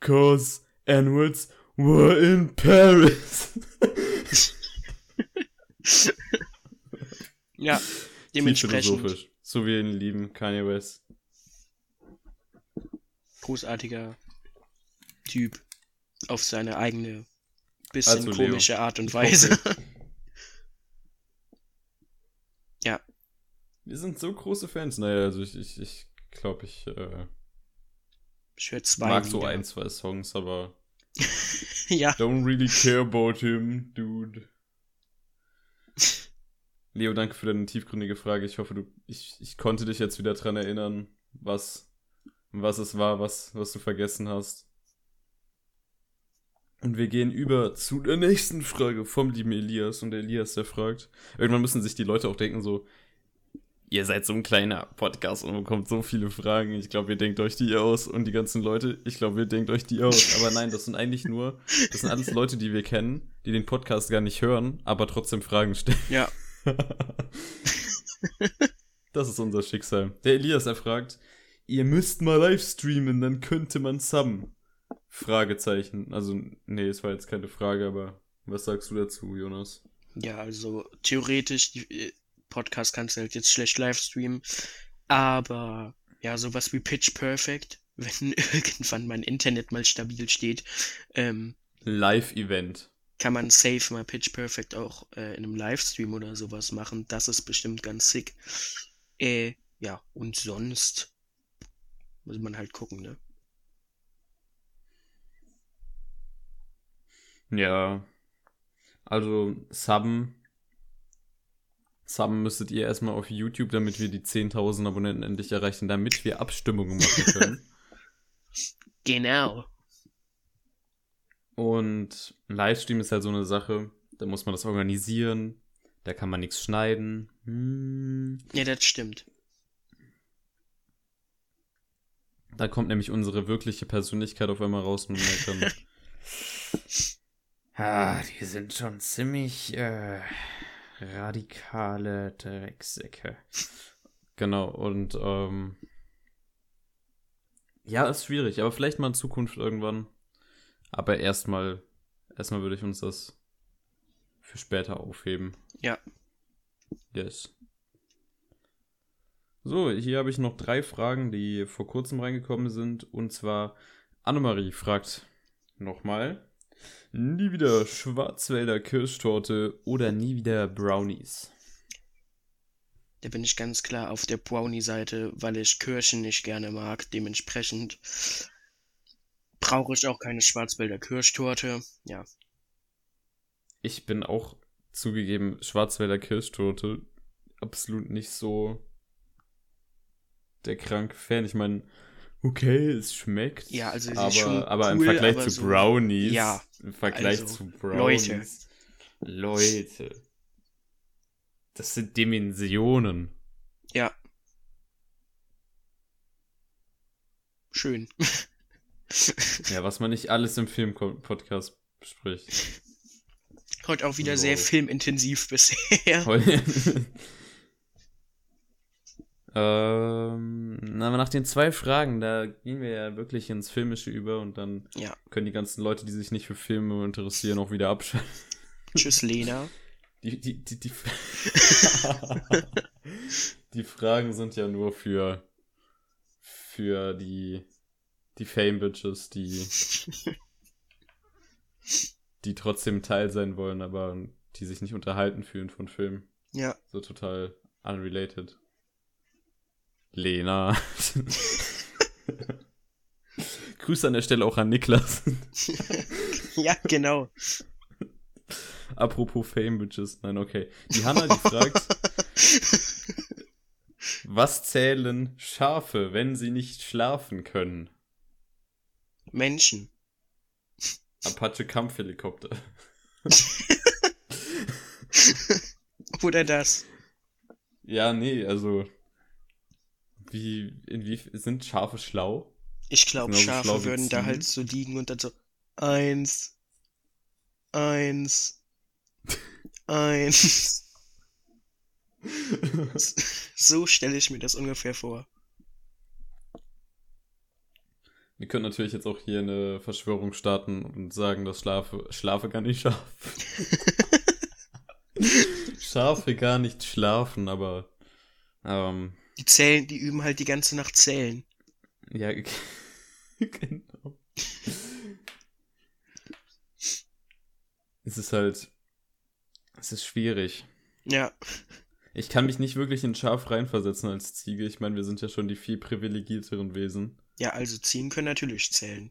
Cause N-Words were in Paris. Ja. Dementsprechend. So wie wir ihn lieben, Kanye West. großartiger Typ. Auf seine eigene, bisschen Also, komische Art und Weise. Ja. Wir sind so große Fans. Naja, also ich, ich, ich glaube, ich äh, Ich mag so ein, zwei Songs, aber Ja. Don't really care about him, dude. Leo, danke für deine tiefgründige Frage. Ich hoffe, du, ich, ich konnte dich jetzt wieder dran erinnern, was, was es war, was, was du vergessen hast. Und wir gehen über zu der nächsten Frage vom lieben Elias. Und der Elias, der fragt, irgendwann müssen sich die Leute auch denken so, ihr seid so ein kleiner Podcast und bekommt so viele Fragen. Ich glaube, ihr denkt euch die aus. Und die ganzen Leute, ich glaube, ihr denkt euch die aus. Aber nein, das sind eigentlich nur, das sind alles Leute, die wir kennen, die den Podcast gar nicht hören, aber trotzdem Fragen stellen. Ja. das ist unser Schicksal. Der Elias, er fragt, ihr müsst mal live streamen, dann könnte man subben. Fragezeichen. Also, nee, es war jetzt keine Frage, aber was sagst du dazu, Jonas? Ja, also theoretisch, die äh, Podcast kannst du halt jetzt schlecht live streamen. Aber ja, sowas wie Pitch Perfect, wenn irgendwann mein Internet mal stabil steht, ähm, Live-Event. kann man safe mal Pitch Perfect auch äh, in einem Livestream oder sowas machen. Das ist bestimmt ganz sick. Äh, ja, und sonst muss man halt gucken, ne? Ja. Also, subben. Subben müsstet ihr erstmal auf YouTube, damit wir die 10.000 Abonnenten endlich erreichen, damit wir Abstimmungen machen können. Genau. Und ein Livestream ist halt so eine Sache, da muss man das organisieren, da kann man nichts schneiden. Hm. Ja, das stimmt. Da kommt nämlich unsere wirkliche Persönlichkeit auf einmal raus und man dann. ah, die sind schon ziemlich äh, radikale Drecksäcke. Genau, und ähm, ja, ist schwierig, aber vielleicht mal in Zukunft irgendwann. Aber erstmal, erstmal würde ich uns das für später aufheben. Ja. Yes. So, hier habe ich noch drei Fragen, die vor kurzem reingekommen sind. Und zwar, Annemarie fragt nochmal: Nie wieder Schwarzwälder Kirschtorte oder nie wieder Brownies? Da bin ich ganz klar auf der Brownie-Seite, weil ich Kirschen nicht gerne mag. Dementsprechend brauche ich auch keine Schwarzwälder Kirschtorte. Ja, Ich bin auch zugegeben Schwarzwälder Kirschtorte absolut nicht so der kranke Fan. Ich meine, okay, es schmeckt. Ja, also sie aber, ist schon aber im cool, Vergleich aber zu so- Brownies. Ja, Im Vergleich also, zu Brownies. Leute. Leute. Das sind Dimensionen. ja. Schön. Ja, was man nicht alles im Film-Podcast bespricht. Heute auch wieder Lol. sehr filmintensiv bisher. Heu- ähm, aber nach den zwei Fragen, da gehen wir ja wirklich ins Filmische über und dann Ja. können die ganzen Leute, die sich nicht für Filme interessieren, auch wieder abschalten. Tschüss, Lena. Die, die, die, die, die Fragen sind ja nur für, für die, die Fame-Bitches, die, die trotzdem Teil sein wollen, aber die sich nicht unterhalten fühlen von Filmen. Ja, So total unrelated. Grüße an der Stelle auch an Niklas. ja, genau. Apropos Fame, Bitches. Nein, okay. Die Hanna, die fragt, was zählen Schafe, wenn sie nicht schlafen können? Menschen. Apache Kampfhelikopter. Oder das. Ja, nee, also. Wie, inwie, sind Schafe schlau? Ich glaube, schlau Schafe wie würden da halt so liegen und dann so eins, eins, eins. So stelle ich mir das ungefähr vor. Wir können natürlich jetzt auch hier eine Verschwörung starten und sagen, dass Schlafe, Schlafe gar nicht schlafen. Schafe gar nicht schlafen, aber ähm, Die zählen, die üben halt die ganze Nacht zählen. ja, genau. Es ist halt, es ist schwierig. Ja, Ich kann mich nicht wirklich in Schaf reinversetzen als Ziege. Ich meine, wir sind ja schon die viel privilegierteren Wesen. ja, also Ziegen können natürlich zählen.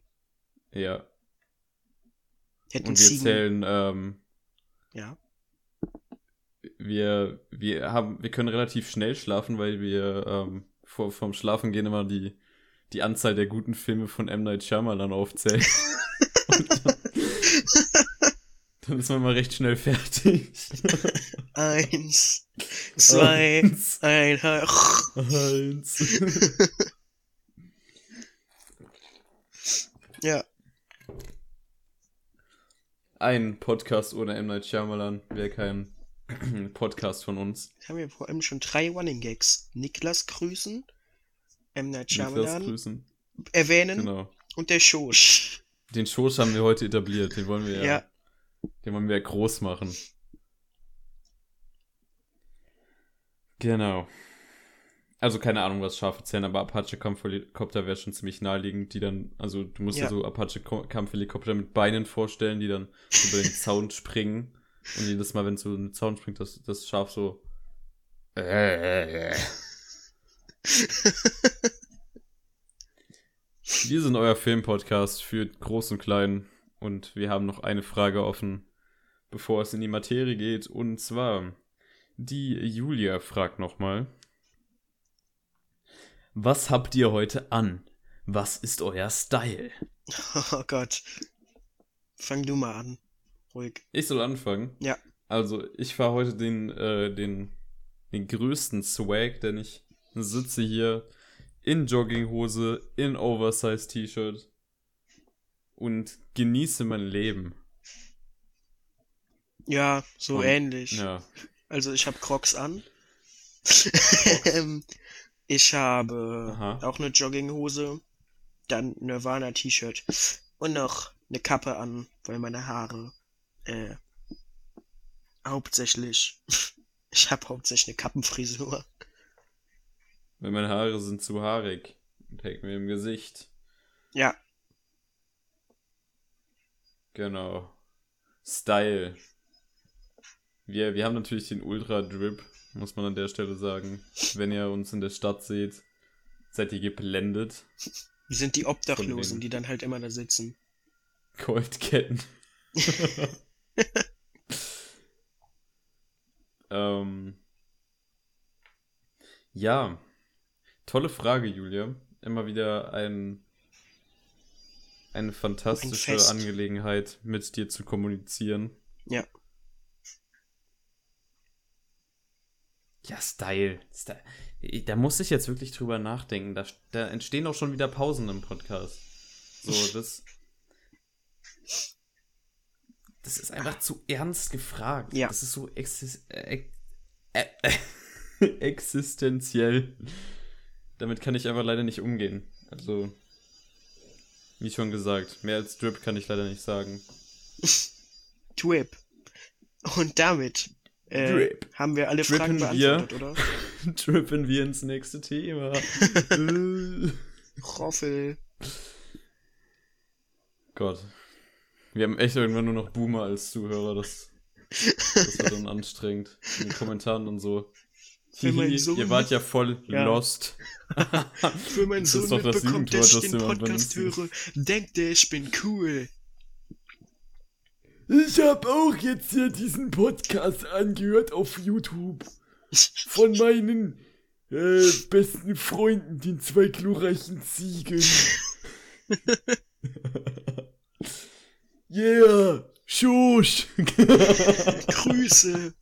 Ja. Hätten Und wir Ziegen. zählen, ähm, Ja. Wir, wir haben, wir können relativ schnell schlafen, weil wir ähm, vor, vom Schlafen gehen immer die, die Anzahl der guten Filme von M. Night Shyamalan aufzählen. Dann, dann ist man mal recht schnell fertig. Eins, zwei, Eins, ein, eins. ja. Ein Podcast ohne M. Night Shyamalan wäre kein Podcast von uns. Haben wir vor allem schon drei Running Gags. Niklas grüßen, M. Night Niklas Shyamalan grüßen. erwähnen Genau. und der Schosch. Den Schoß haben wir heute etabliert. Den wollen wir ja, Ja. den wollen wir ja groß machen. Genau. Also keine Ahnung, was Schafe zählen, aber Apache Kampfhelikopter wäre schon ziemlich naheliegend, die dann, also du musst ja, Ja. so Apache Ko- Kampfhelikopter mit Beinen vorstellen, die dann über den Zaun springen. Und jedes Mal, wenn so ein Zaun springt, das, das Schaf so. Wir sind euer Filmpodcast für Groß und Klein und wir haben noch eine Frage offen, bevor es in die Materie geht. Und zwar, die Julia fragt nochmal. Was habt ihr heute an? Was ist euer Style? Oh Gott. Fang du mal an. Ruhig. Ich soll anfangen. Ja. Also, ich fahre heute den, äh, den, den größten Swag, denn ich sitze hier in Jogginghose, in Oversize T-Shirt und genieße mein Leben. Ja, so Und- ähnlich. Ja. Also ich habe Crocs an. Ich habe Aha. auch eine Jogginghose, dann Nirvana T-Shirt und noch eine Kappe an, weil meine Haare äh, hauptsächlich ich habe hauptsächlich eine Kappenfrisur. Weil meine Haare sind zu haarig und hängen mir im Gesicht. Ja, Genau. Style. Wir, wir haben natürlich den Ultra Drip, muss man an der Stelle sagen. Wenn ihr uns in der Stadt seht, seid ihr geblendet. wir sind die Obdachlosen, die dann halt immer da sitzen. Goldketten. ähm, ja, tolle Frage, Julia. Immer wieder ein, eine fantastische Fest. Angelegenheit, mit dir zu kommunizieren. Ja. Ja, Style. Style. Da muss ich jetzt wirklich drüber nachdenken. Da, da entstehen auch schon wieder Pausen im Podcast. So, das. Das ist einfach zu ernst gefragt. Ja. Das ist so exis äh, äh, existenziell. Damit kann ich einfach leider nicht umgehen. Also, wie schon gesagt, mehr als Drip kann ich leider nicht sagen. Drip. Und damit äh, Drip. haben wir alle Drippen Fragen wir. beantwortet, oder? Drippen wir ins nächste Thema. Äh. Roffel. Gott. Wir haben echt irgendwann nur noch Boomer als Zuhörer. Das, das wird dann anstrengend. In den Kommentaren und so. Wenn mein Hihi, Sohn Ihr wart ja voll Ja. lost. Für meinen Das ist Sohn doch das mitbekommt, dass ich den das Podcast benutzt. höre, denkt er, ich bin cool. Ich habe auch jetzt hier diesen Podcast angehört auf YouTube. Von meinen äh, besten Freunden, den zwei glorreichen Ziegen. yeah, Schusch. Grüße.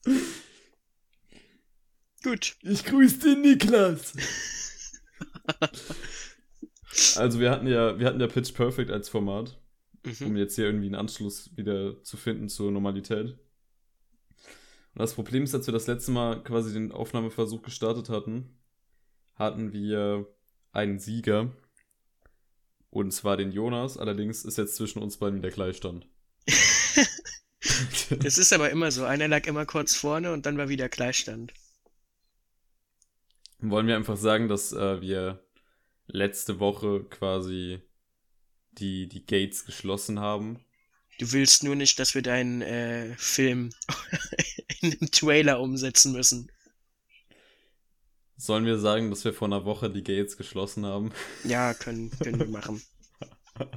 Gut. Ich grüße den Niklas. Also wir hatten ja, wir hatten ja Pitch Perfect als Format, um Mhm. jetzt hier irgendwie einen Anschluss wieder zu finden zur Normalität. Und das Problem ist, als wir das letzte Mal quasi den Aufnahmeversuch gestartet hatten, hatten wir einen Sieger. Und zwar den Jonas, allerdings ist jetzt zwischen uns beiden wieder Gleichstand. Es ist aber immer so. Einer lag immer kurz vorne und dann war wieder Gleichstand. Wollen wir einfach sagen, dass äh, wir letzte Woche quasi die, die Gates geschlossen haben. Du willst nur nicht, dass wir deinen äh, Film in einem Trailer umsetzen müssen. Sollen wir sagen, dass wir vor einer Woche die Gates geschlossen haben? Ja, können, können wir machen.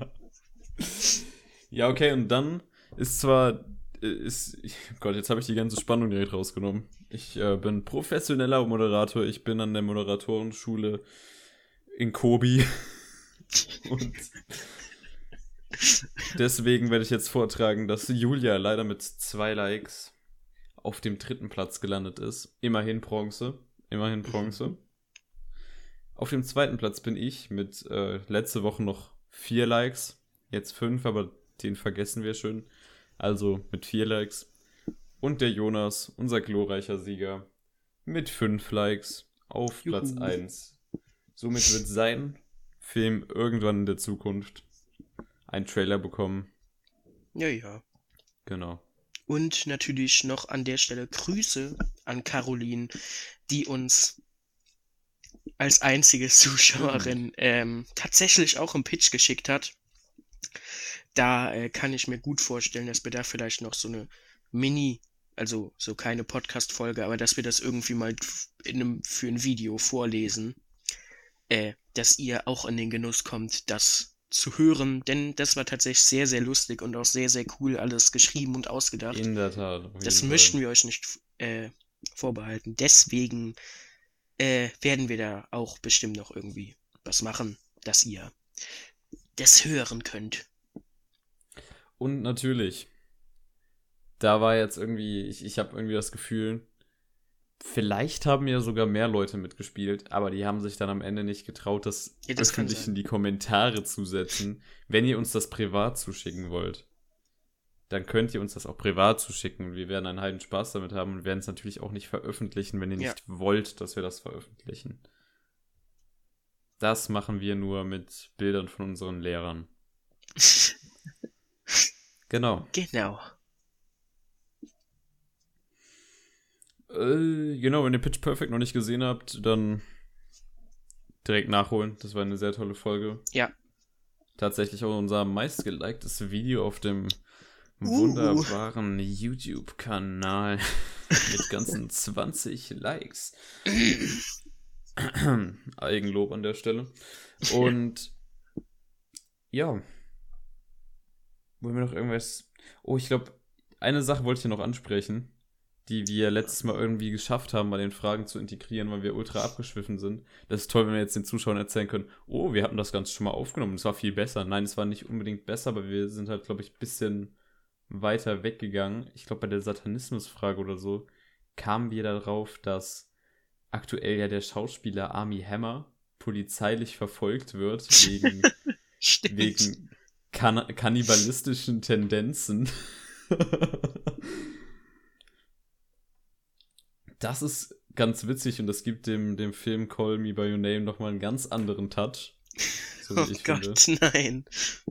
Ja, okay, und dann ist zwar, äh, ist, ich, Gott, jetzt habe ich die ganze Spannung direkt rausgenommen. Ich äh, bin professioneller Moderator, ich bin an der Moderatorenschule in Kobi. und deswegen werde ich jetzt vortragen, dass Julia leider mit zwei Likes auf dem dritten Platz gelandet ist. Immerhin Bronze. Immerhin Bronze. Auf dem zweiten Platz bin ich mit äh, letzte Woche noch vier Likes. Jetzt fünf, aber den vergessen wir schon. Also mit vier Likes. Und der Jonas, unser glorreicher Sieger, mit fünf Likes auf Platz Juhu. 1. Somit wird sein Film irgendwann in der Zukunft einen Trailer bekommen. Ja, ja. Genau. Und natürlich noch an der Stelle Grüße an Caroline, die uns als einzige Zuschauerin ähm, tatsächlich auch einen Pitch geschickt hat. Da äh, kann ich mir gut vorstellen, dass wir da vielleicht noch so eine Mini, also so keine Podcast-Folge, aber dass wir das irgendwie mal in einem, für ein Video vorlesen, äh, dass ihr auch in den Genuss kommt, das zu hören, denn das war tatsächlich sehr, sehr lustig und auch sehr, sehr cool alles geschrieben und ausgedacht. In der Tat. Das möchten wir euch nicht äh, vorbehalten. Deswegen äh, werden wir da auch bestimmt noch irgendwie was machen, dass ihr das hören könnt. Und natürlich, da war jetzt irgendwie, ich, ich habe irgendwie das Gefühl, vielleicht haben ja sogar mehr Leute mitgespielt, aber die haben sich dann am Ende nicht getraut, das, Ja, das öffentlich in die Kommentare zu setzen. Wenn ihr uns das privat zuschicken wollt, dann könnt ihr uns das auch privat zuschicken. Wir werden einen heiden Spaß damit haben und werden es natürlich auch nicht veröffentlichen, wenn ihr Ja. nicht wollt, dass wir das veröffentlichen. Das machen wir nur mit Bildern von unseren Lehrern. Genau. genau. Äh, genau, wenn ihr Pitch Perfect noch nicht gesehen habt, dann direkt nachholen. Das war eine sehr tolle Folge. Ja. Tatsächlich auch unser meistgeliktes Video auf dem Uh. wunderbaren YouTube-Kanal mit ganzen 20 Likes. Eigenlob an der Stelle. Und ja. Wollen wir noch irgendwas. Oh, ich glaube, eine Sache wollte ich noch ansprechen, die wir letztes Mal irgendwie geschafft haben, bei den Fragen zu integrieren, weil wir ultra abgeschwiffen sind. Das ist toll, wenn wir jetzt den Zuschauern erzählen können, oh, wir hatten das Ganze schon mal aufgenommen, es war viel besser. Nein, es war nicht unbedingt besser, aber wir sind halt, glaube ich, ein bisschen weiter weggegangen. Ich glaube, bei der Satanismusfrage oder so kamen wir darauf, dass aktuell ja der Schauspieler Army Hammer polizeilich verfolgt wird wegen, wegen kann kannibalistischen Tendenzen. das ist ganz witzig und das gibt dem, dem Film Call Me By Your Name nochmal einen ganz anderen Touch. So oh Gott, finde. nein.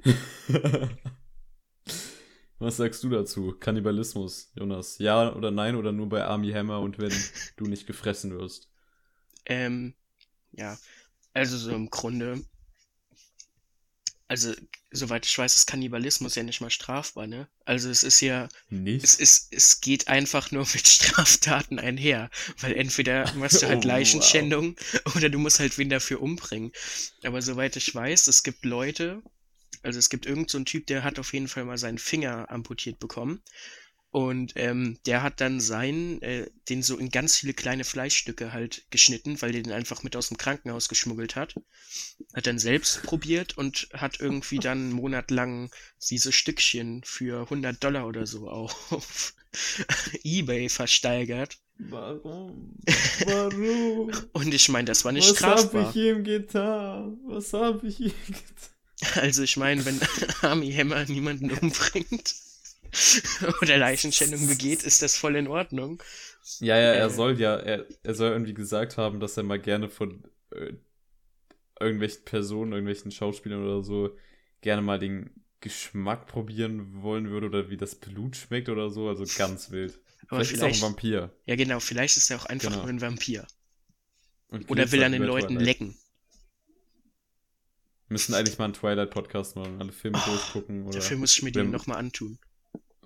Was sagst du dazu? Kannibalismus, Jonas? Ja oder nein oder nur bei Army Hammer und wenn du nicht gefressen wirst? Ähm, ja. Also so im Grunde Also, soweit ich weiß, ist Kannibalismus ja nicht mal strafbar, ne? Also es ist ja, Nicht? es ist, es geht einfach nur mit Straftaten einher. Weil entweder machst du halt Oh, Leichenschändung oder du musst halt wen dafür umbringen. Aber soweit ich weiß, es gibt Leute, also es gibt irgend so einen Typ, der hat auf jeden Fall mal seinen Finger amputiert bekommen. Und ähm, der hat dann seinen, äh, den so in ganz viele kleine Fleischstücke halt geschnitten, weil der den einfach mit aus dem Krankenhaus geschmuggelt hat. Hat dann selbst probiert und hat irgendwie dann einen Monat lang diese Stückchen für 100 Dollar oder so auf eBay versteigert. Warum? Warum? Und ich meine, das war nicht Was hab strafbar. ich ihm getan? Was hab ich ihm getan? Also ich meine, wenn Army Hammer niemanden umbringt oder Leichenschändung begeht, ist das voll in Ordnung. Ja, ja, er Äh. soll ja, er, er soll irgendwie gesagt haben, dass er mal gerne von äh, irgendwelchen Personen, irgendwelchen Schauspielern oder so gerne mal den Geschmack probieren wollen würde oder wie das Blut schmeckt oder so. Also ganz wild. Aber vielleicht, ist vielleicht, er auch ein Vampir. ja genau, vielleicht ist er auch einfach Genau. nur ein Vampir. Und Oder will er an den Leuten Twilight. lecken. Wir müssen eigentlich mal einen Twilight-Podcast machen, alle Filme Oh, durchgucken. Oder, Dafür muss ich mir den nochmal antun.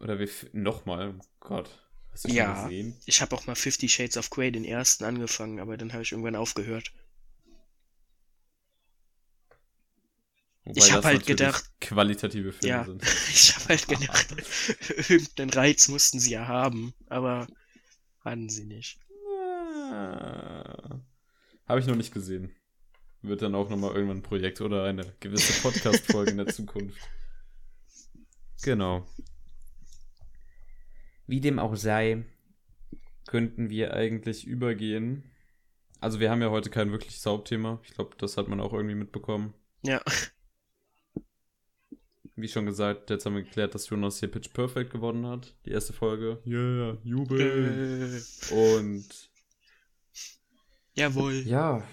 Oder wir nochmal. Oh Gott. Hast du schon Ja. gesehen? Ich habe auch mal Fifty Shades of Grey, den ersten, angefangen, aber dann habe ich irgendwann aufgehört. Wobei Ich hab das halt gedacht- Qualitative Filme Ja, sind. ich habe halt gedacht, irgendeinen Reiz mussten sie ja haben, aber hatten sie nicht. Ah. Habe ich noch nicht gesehen. Wird dann auch nochmal irgendwann ein Projekt oder eine gewisse Podcast-Folge in der Zukunft. Genau. Wie dem auch sei, könnten wir eigentlich übergehen. Also wir haben ja heute kein wirkliches Hauptthema. Ich glaube, das hat man auch irgendwie mitbekommen. Ja, Wie schon gesagt, jetzt haben wir geklärt, dass Jonas hier Pitch Perfect gewonnen hat. Die erste Folge. Yeah, Jubel. äh, Und jawohl. Ja.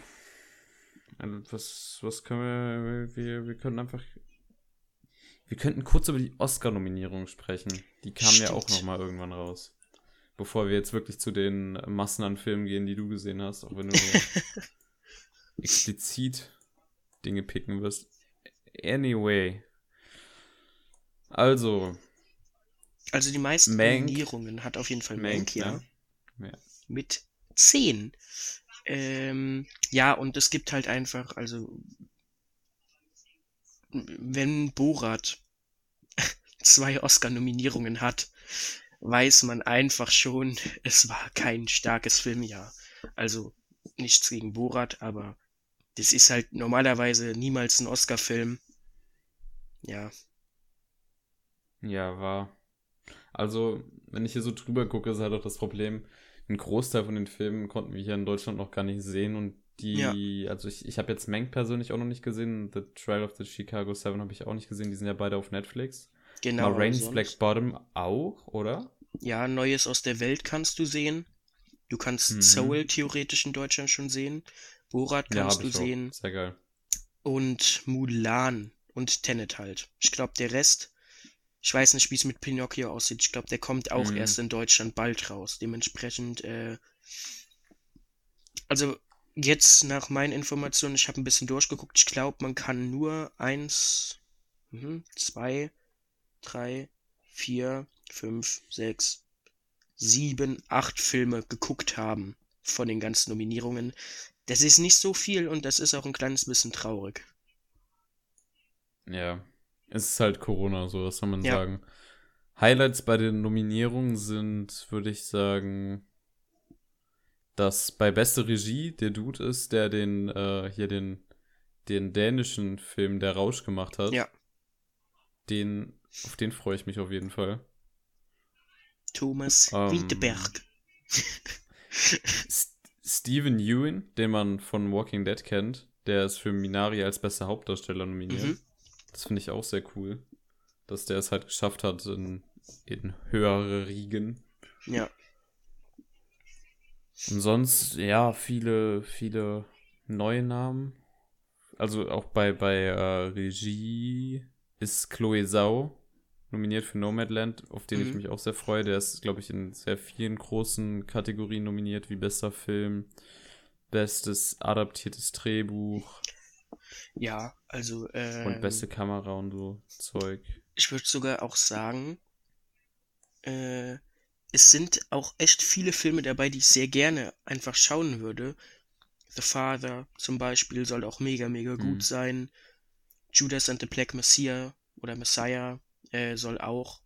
Also was, was können wir, wir, wir können einfach, wir könnten kurz über die Oscar-Nominierung sprechen. Die kamen ja auch Stimmt. noch mal irgendwann raus. Bevor wir jetzt wirklich zu den Massen an Filmen gehen, die du gesehen hast, auch wenn du explizit Dinge picken wirst. Anyway. Also, Also die meisten Mank. Nominierungen hat auf jeden Fall Mank, Mank, ja. ne? Ja. Mit 10. Ähm, ja, und es gibt halt einfach, also wenn Borat zwei Oscar-Nominierungen hat, weiß man einfach schon, es war kein starkes Filmjahr. Also nichts gegen Borat, aber das ist halt normalerweise niemals ein Oscar-Film. Ja, Ja, war. Also, wenn ich hier so drüber gucke, ist halt auch das Problem, ein Großteil von den Filmen konnten wir hier in Deutschland noch gar nicht sehen und die, also ich, ich habe jetzt Mank persönlich auch noch nicht gesehen, The Trial of the Chicago Seven habe ich auch nicht gesehen, die sind ja beide auf Netflix. genau. Sonst- Black Bottom auch, oder? Ja, Neues aus der Welt kannst du sehen. Du kannst Mhm. Soul theoretisch in Deutschland schon sehen. Borat kannst hab du auch. sehen. Sehr geil. Und Mulan und Tenet halt. Ich glaube, der Rest, ich weiß nicht, wie es mit Pinocchio aussieht. Ich glaube, der kommt auch Mhm. erst in Deutschland bald raus. Dementsprechend, äh, also jetzt nach meinen Informationen, ich habe ein bisschen durchgeguckt. Ich glaube, man kann nur eins, mhm, zwei, drei, vier, fünf, sechs, sieben, acht Filme geguckt haben von den ganzen Nominierungen. Das ist nicht so viel und das ist auch ein kleines bisschen traurig. Ja. Es ist halt Corona, so was soll man Ja. sagen. Highlights bei den Nominierungen sind, würde ich sagen, dass bei beste Regie der Dude ist, der den, äh, hier den, den dänischen Film Der Rausch gemacht hat. Ja. Den, auf den freue ich mich auf jeden Fall. Thomas Ähm, Winterberg. S Steven Ewan, den man von Walking Dead kennt, der ist für Minari als bester Hauptdarsteller nominiert. Mhm. Das finde ich auch sehr cool, dass der es halt geschafft hat in, in höhere Riegen. Ja. Und sonst, ja, viele, viele neue Namen. Also auch bei, bei äh, Regie ist Chloe Zhao nominiert für Nomadland, auf den ich Mhm. mich auch sehr freue. Der ist, glaube ich, in sehr vielen großen Kategorien nominiert, wie bester Film, bestes adaptiertes Drehbuch. Ja, also. Ähm, Und beste Kamera und so Zeug. Ich würde sogar auch sagen, äh, es sind auch echt viele Filme dabei, die ich sehr gerne einfach schauen würde. The Father zum Beispiel soll auch mega, mega gut Mhm. sein. Judas and the Black Messiah oder Messiah äh, soll auch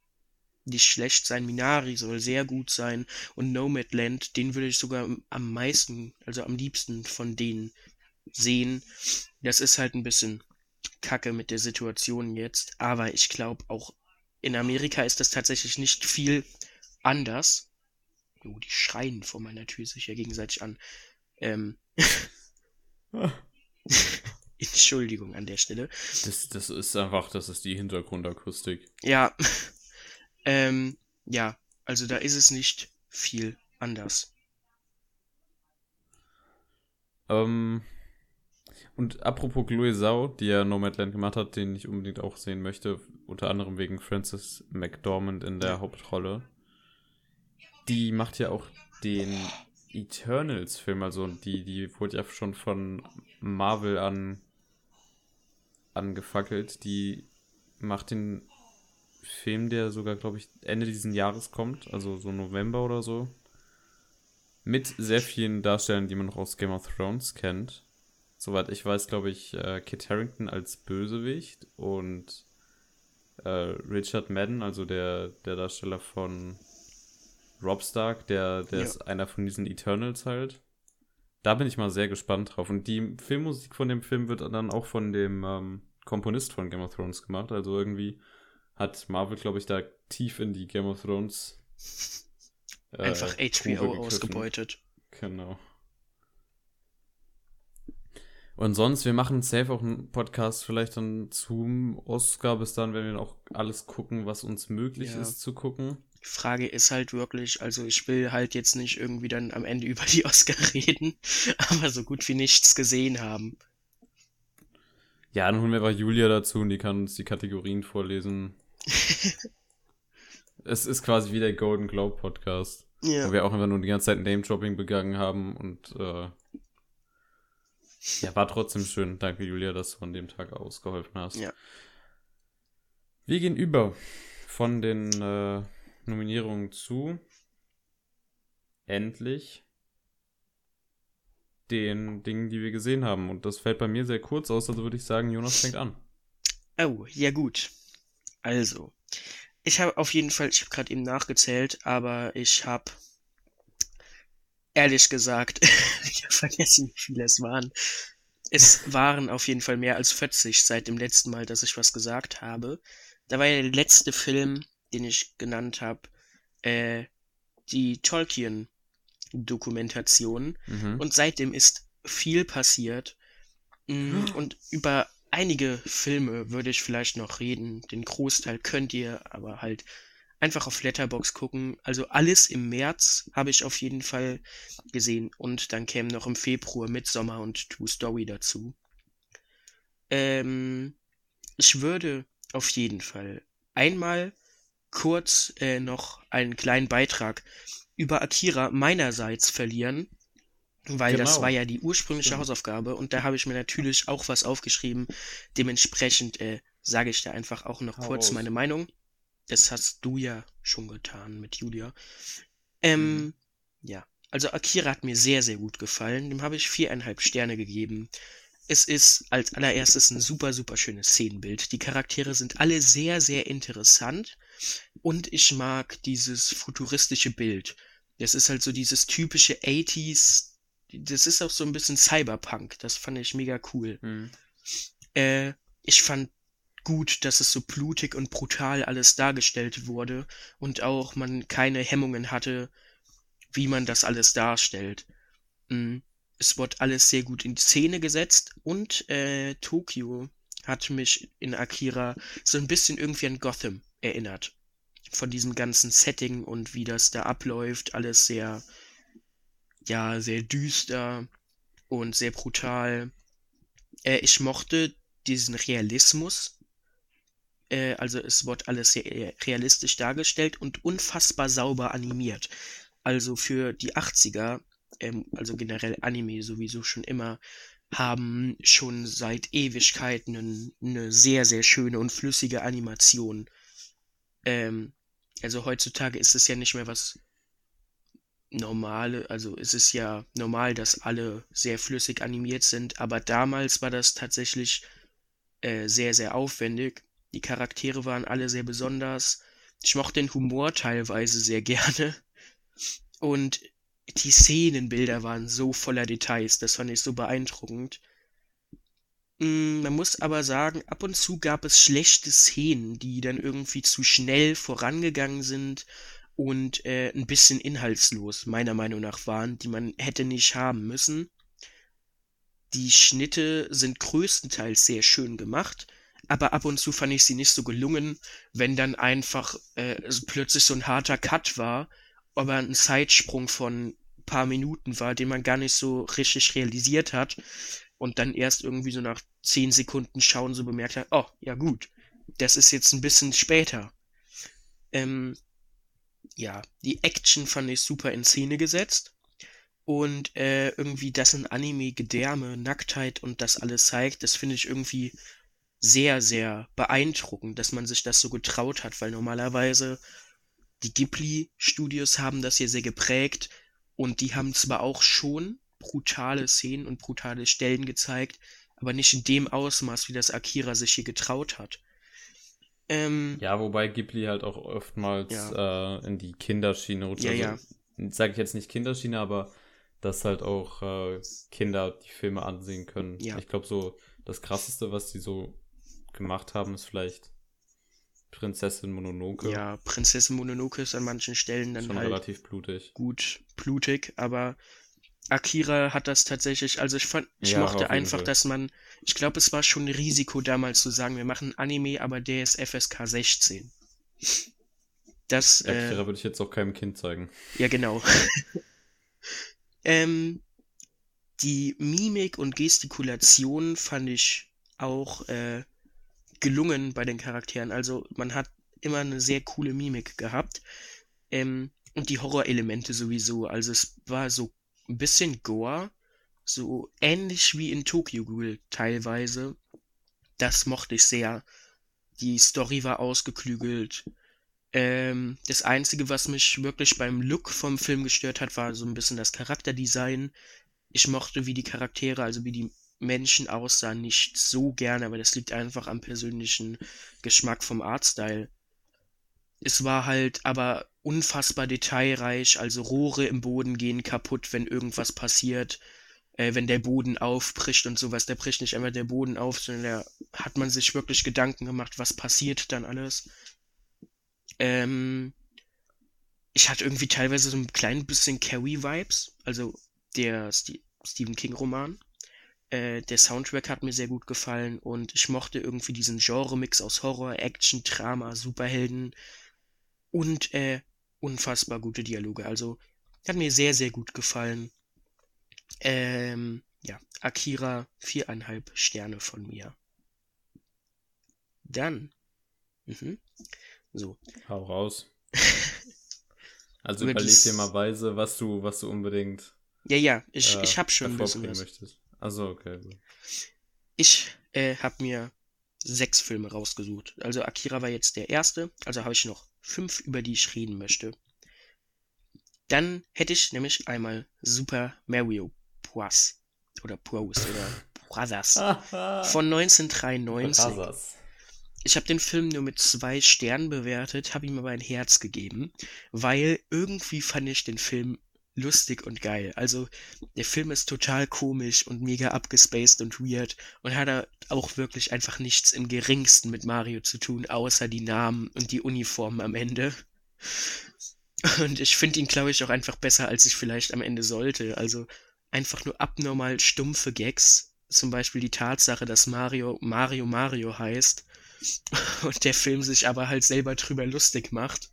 nicht schlecht sein. Minari soll sehr gut sein. Und Nomadland, den würde ich sogar am- am meisten, also am liebsten von denen sehen. Das ist halt ein bisschen kacke mit der Situation jetzt. Aber ich glaube, auch in Amerika ist das tatsächlich nicht viel anders. Oh, die schreien vor meiner Tür sich ja gegenseitig an. Ähm, Entschuldigung an der Stelle. Das, das ist einfach, das ist die Hintergrundakustik. Ja, ähm, ja, also da ist es nicht viel anders. Ähm, und apropos Chloe Zhao, die ja Nomadland gemacht hat, den ich unbedingt auch sehen möchte, unter anderem wegen Frances McDormand in der. Hauptrolle. Die macht ja auch den Eternals-Film, also die, die wurde ja schon von Marvel an angefackelt. Die macht den Film, der sogar, glaube ich, Ende dieses Jahres kommt, also so November oder so. Mit sehr vielen Darstellern, die man noch aus Game of Thrones kennt. Soweit ich weiß, glaube ich, äh, Kit Harington als Bösewicht und äh, Richard Madden, also der, der Darsteller von Rob Stark, der, der Ja. ist einer von diesen Eternals halt. Da bin ich mal sehr gespannt drauf. Und die Filmmusik von dem Film wird dann auch von dem ähm, Komponist von Game of Thrones gemacht. Also irgendwie hat Marvel, glaube ich, da tief in die Game of Thrones äh, Einfach HBO ausgebeutet. Genau. Und sonst, wir machen safe auch einen Podcast vielleicht dann zum Oscar. Bis dann werden wir auch alles gucken, was uns möglich Ja. ist zu gucken. Die Frage ist halt wirklich, also ich will halt jetzt nicht irgendwie dann am Ende über die Oscar reden, aber so gut wie nichts gesehen haben. Ja, dann holen wir einfach Julia dazu und die kann uns die Kategorien vorlesen. es ist quasi wie der Golden Globe Podcast, Ja. wo wir auch einfach nur die ganze Zeit Name-Dropping begangen haben und äh, ja, war trotzdem schön. Danke, Julia, dass du an dem Tag ausgeholfen hast. Ja. Wir gehen über von den äh, Nominierungen zu endlich den Dingen, die wir gesehen haben. Und das fällt bei mir sehr kurz aus, also würde ich sagen, Jonas fängt an. Oh, ja gut. Also, ich habe auf jeden Fall, ich habe gerade eben nachgezählt, aber ich habe ehrlich gesagt, ich habe vergessen, wie viele es waren. Es waren auf jeden Fall mehr als 40 seit dem letzten Mal, dass ich was gesagt habe. Da war ja der letzte Film, den ich genannt habe, äh, die Tolkien-Dokumentation. Mhm. Und seitdem ist viel passiert. Mm, Und über einige Filme würde ich vielleicht noch reden. Den Großteil könnt ihr aber halt einfach auf Letterbox gucken. Also alles im März habe ich auf jeden Fall gesehen. Und dann kämen noch im Februar Midsommar und True Story dazu. Ähm, ich würde auf jeden Fall einmal kurz äh, noch einen kleinen Beitrag über Akira meinerseits verlieren, weil das Genau. war ja die ursprüngliche Stimmt. Hausaufgabe und da habe ich mir natürlich auch was aufgeschrieben. Dementsprechend äh, sage ich da einfach auch noch Hau kurz raus. meine Meinung. Das hast du ja schon getan mit Julia. Ähm, Mhm. ja, also Akira hat mir sehr, sehr gut gefallen. Dem habe ich viereinhalb Sterne gegeben. Es ist als allererstes ein super, super schönes Szenenbild. Die Charaktere sind alle sehr, sehr interessant. Und ich mag dieses futuristische Bild. Das ist halt so dieses typische 80s. Das ist auch so ein bisschen Cyberpunk. Das fand ich mega cool. Mhm. Äh, ich fand gut, dass es so blutig und brutal alles dargestellt wurde und auch man keine Hemmungen hatte, wie man das alles darstellt. Mm, Es wurde alles sehr gut in Szene gesetzt und äh, Tokio hat mich in Akira so ein bisschen irgendwie an Gotham erinnert. Von diesem ganzen Setting und wie das da abläuft, alles sehr, ja, sehr düster und sehr brutal. Äh, ich mochte diesen Realismus. Äh, also es wird alles sehr realistisch dargestellt und unfassbar sauber animiert. Also für die 80er, ähm, also generell Anime sowieso schon immer haben schon seit Ewigkeiten eine, eine sehr, sehr schöne und flüssige Animation. Ähm, also heutzutage ist es ja nicht mehr was normale, also es ist ja normal, dass alle sehr flüssig animiert sind, aber damals war das tatsächlich äh, sehr, sehr aufwendig. Die Charaktere waren alle sehr besonders. Ich mochte den Humor teilweise sehr gerne. Und die Szenenbilder waren so voller Details, das fand ich so beeindruckend. Mm, man muss aber sagen, ab und zu gab es schlechte Szenen, die dann irgendwie zu schnell vorangegangen sind und äh, ein bisschen inhaltslos, meiner Meinung nach waren, die man hätte nicht haben müssen. Die Schnitte sind größtenteils sehr schön gemacht, aber ab und zu fand ich sie nicht so gelungen, wenn dann einfach äh, plötzlich so ein harter Cut war, aber ein Zeitsprung von paar Minuten war, den man gar nicht so richtig realisiert hat und dann erst irgendwie so nach zehn Sekunden schauen so bemerkt hat, oh, ja gut, das ist jetzt ein bisschen später. Ähm, ja, die Action fand ich super in Szene gesetzt. Und äh, irgendwie das in Anime Gedärme, Nacktheit und das alles zeigt, das finde ich irgendwie sehr, sehr beeindruckend, dass man sich das so getraut hat, weil normalerweise die Ghibli-Studios haben das hier sehr geprägt und die haben zwar auch schon brutale Szenen und brutale Stellen gezeigt, aber nicht in dem Ausmaß, wie das Akira sich hier getraut hat. Ähm, ja, wobei Ghibli halt auch oftmals ja. äh, in die Kinderschiene rutscht. Ja, also, ja. Sage ich jetzt nicht Kinderschiene, aber dass halt auch äh, Kinder die Filme ansehen können. Ja. Ich glaube, so das krasseste, was die so gemacht haben, ist vielleicht Prinzessin Mononoke. Ja, Prinzessin Mononoke ist an manchen Stellen dann Schon halt relativ blutig. gut blutig, aber Akira hat das tatsächlich, also ich fand, ich Ja, mochte einfach, Fall. dass man, ich glaube, es war schon ein Risiko damals zu sagen, wir machen Anime, aber der ist FSK 16. Das, äh, Akira würde ich jetzt auch keinem Kind zeigen. ja, genau. ähm, die Mimik und Gestikulation fand ich auch äh, gelungen bei den Charakteren. Also man hat immer eine sehr coole Mimik gehabt. Ähm, und die Horrorelemente sowieso. Also es war so ein bisschen Gore, so ähnlich wie in Tokyo Ghoul teilweise. Das mochte ich sehr. Die Story war ausgeklügelt. Ähm, das Einzige, was mich wirklich beim Look vom Film gestört hat, war so ein bisschen das Charakterdesign. Ich mochte, wie die Charaktere, also wie die Menschen aussahen, nicht so gerne, aber das liegt einfach am persönlichen Geschmack vom Artstyle. Es war halt aber unfassbar detailreich, also Rohre im Boden gehen kaputt, wenn irgendwas passiert, äh, wenn der Boden aufbricht und sowas. Der bricht nicht einfach der Boden auf, sondern da hat man sich wirklich Gedanken gemacht, was passiert dann alles. Ähm, ich hatte irgendwie teilweise so ein klein bisschen Carrie-Vibes, also der St Stephen King-Roman. Äh, der Soundtrack hat mir sehr gut gefallen und ich mochte irgendwie diesen Genre-Mix aus Horror, Action, Drama, Superhelden und äh, unfassbar gute Dialoge. Also hat mir sehr, sehr gut gefallen. Ähm, ja, Akira, viereinhalb Sterne von mir. Dann, mhm, so, Hau raus. Also Über überleg dir mal weise, was du, was du unbedingt ja, ja, ich, äh, ich hab schon ein bisschen was. möchtest. Also okay. gut. Ich äh, habe mir sechs Filme rausgesucht. Also Akira war jetzt der erste, also habe ich noch fünf, über die ich reden möchte. Dann hätte ich nämlich einmal Super Mario Bros. oder Bros. oder Brothers von 1993. Brothers. Ich habe den Film nur mit zwei Sternen bewertet, habe ihm aber ein Herz gegeben, weil irgendwie fand ich den Film lustig und geil. Also der Film ist total komisch und mega abgespaced und weird und hat auch wirklich einfach nichts im geringsten mit Mario zu tun, außer die Namen und die Uniformen am Ende. Und ich finde ihn, glaube ich, auch einfach besser, als ich vielleicht am Ende sollte. Also einfach nur abnormal stumpfe Gags. Zum Beispiel die Tatsache, dass Mario Mario Mario heißt und der Film sich aber halt selber drüber lustig macht.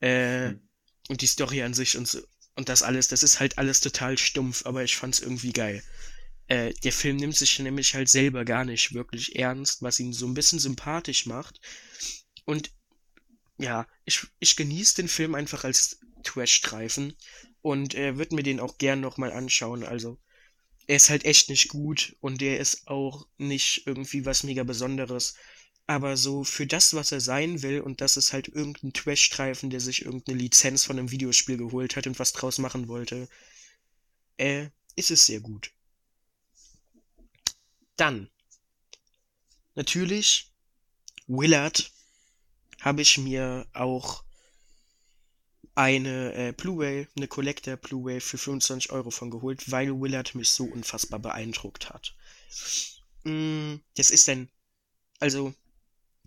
Äh, Hm. und die Story an sich und so, und das alles, das ist halt alles total stumpf, aber ich fand's irgendwie geil. Äh, der Film nimmt sich nämlich halt selber gar nicht wirklich ernst, was ihn so ein bisschen sympathisch macht. Und ja, ich, ich genieße den Film einfach als Trash-Streifen und äh, würde mir den auch gern nochmal anschauen. Also, er ist halt echt nicht gut und der ist auch nicht irgendwie was mega Besonderes. Aber so für das, was er sein will, und das ist halt irgendein Trash-Streifen, der sich irgendeine Lizenz von einem Videospiel geholt hat und was draus machen wollte, äh, ist es sehr gut. Dann, natürlich, Willard habe ich mir auch eine äh, Blu-ray, eine Collector Blu-ray für 25 Euro von geholt, weil Willard mich so unfassbar beeindruckt hat. Mm, das ist ein, also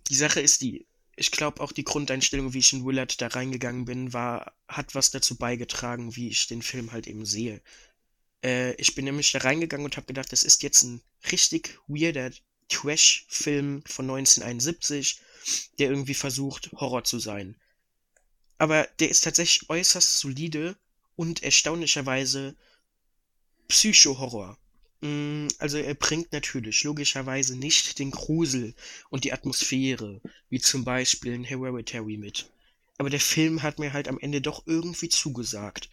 die Sache ist die, ich glaube auch die Grundeinstellung, wie ich in Willard da reingegangen bin, war, hat was dazu beigetragen, wie ich den Film halt eben sehe. Äh, ich bin nämlich da reingegangen und habe gedacht, das ist jetzt ein richtig weirder Trash-Film von 1971, der irgendwie versucht, Horror zu sein. Aber der ist tatsächlich äußerst solide und erstaunlicherweise Psycho-Horror. Mm, also er bringt natürlich logischerweise nicht den Grusel und die Atmosphäre, wie zum Beispiel in Hereditary mit. Aber der Film hat mir halt am Ende doch irgendwie zugesagt.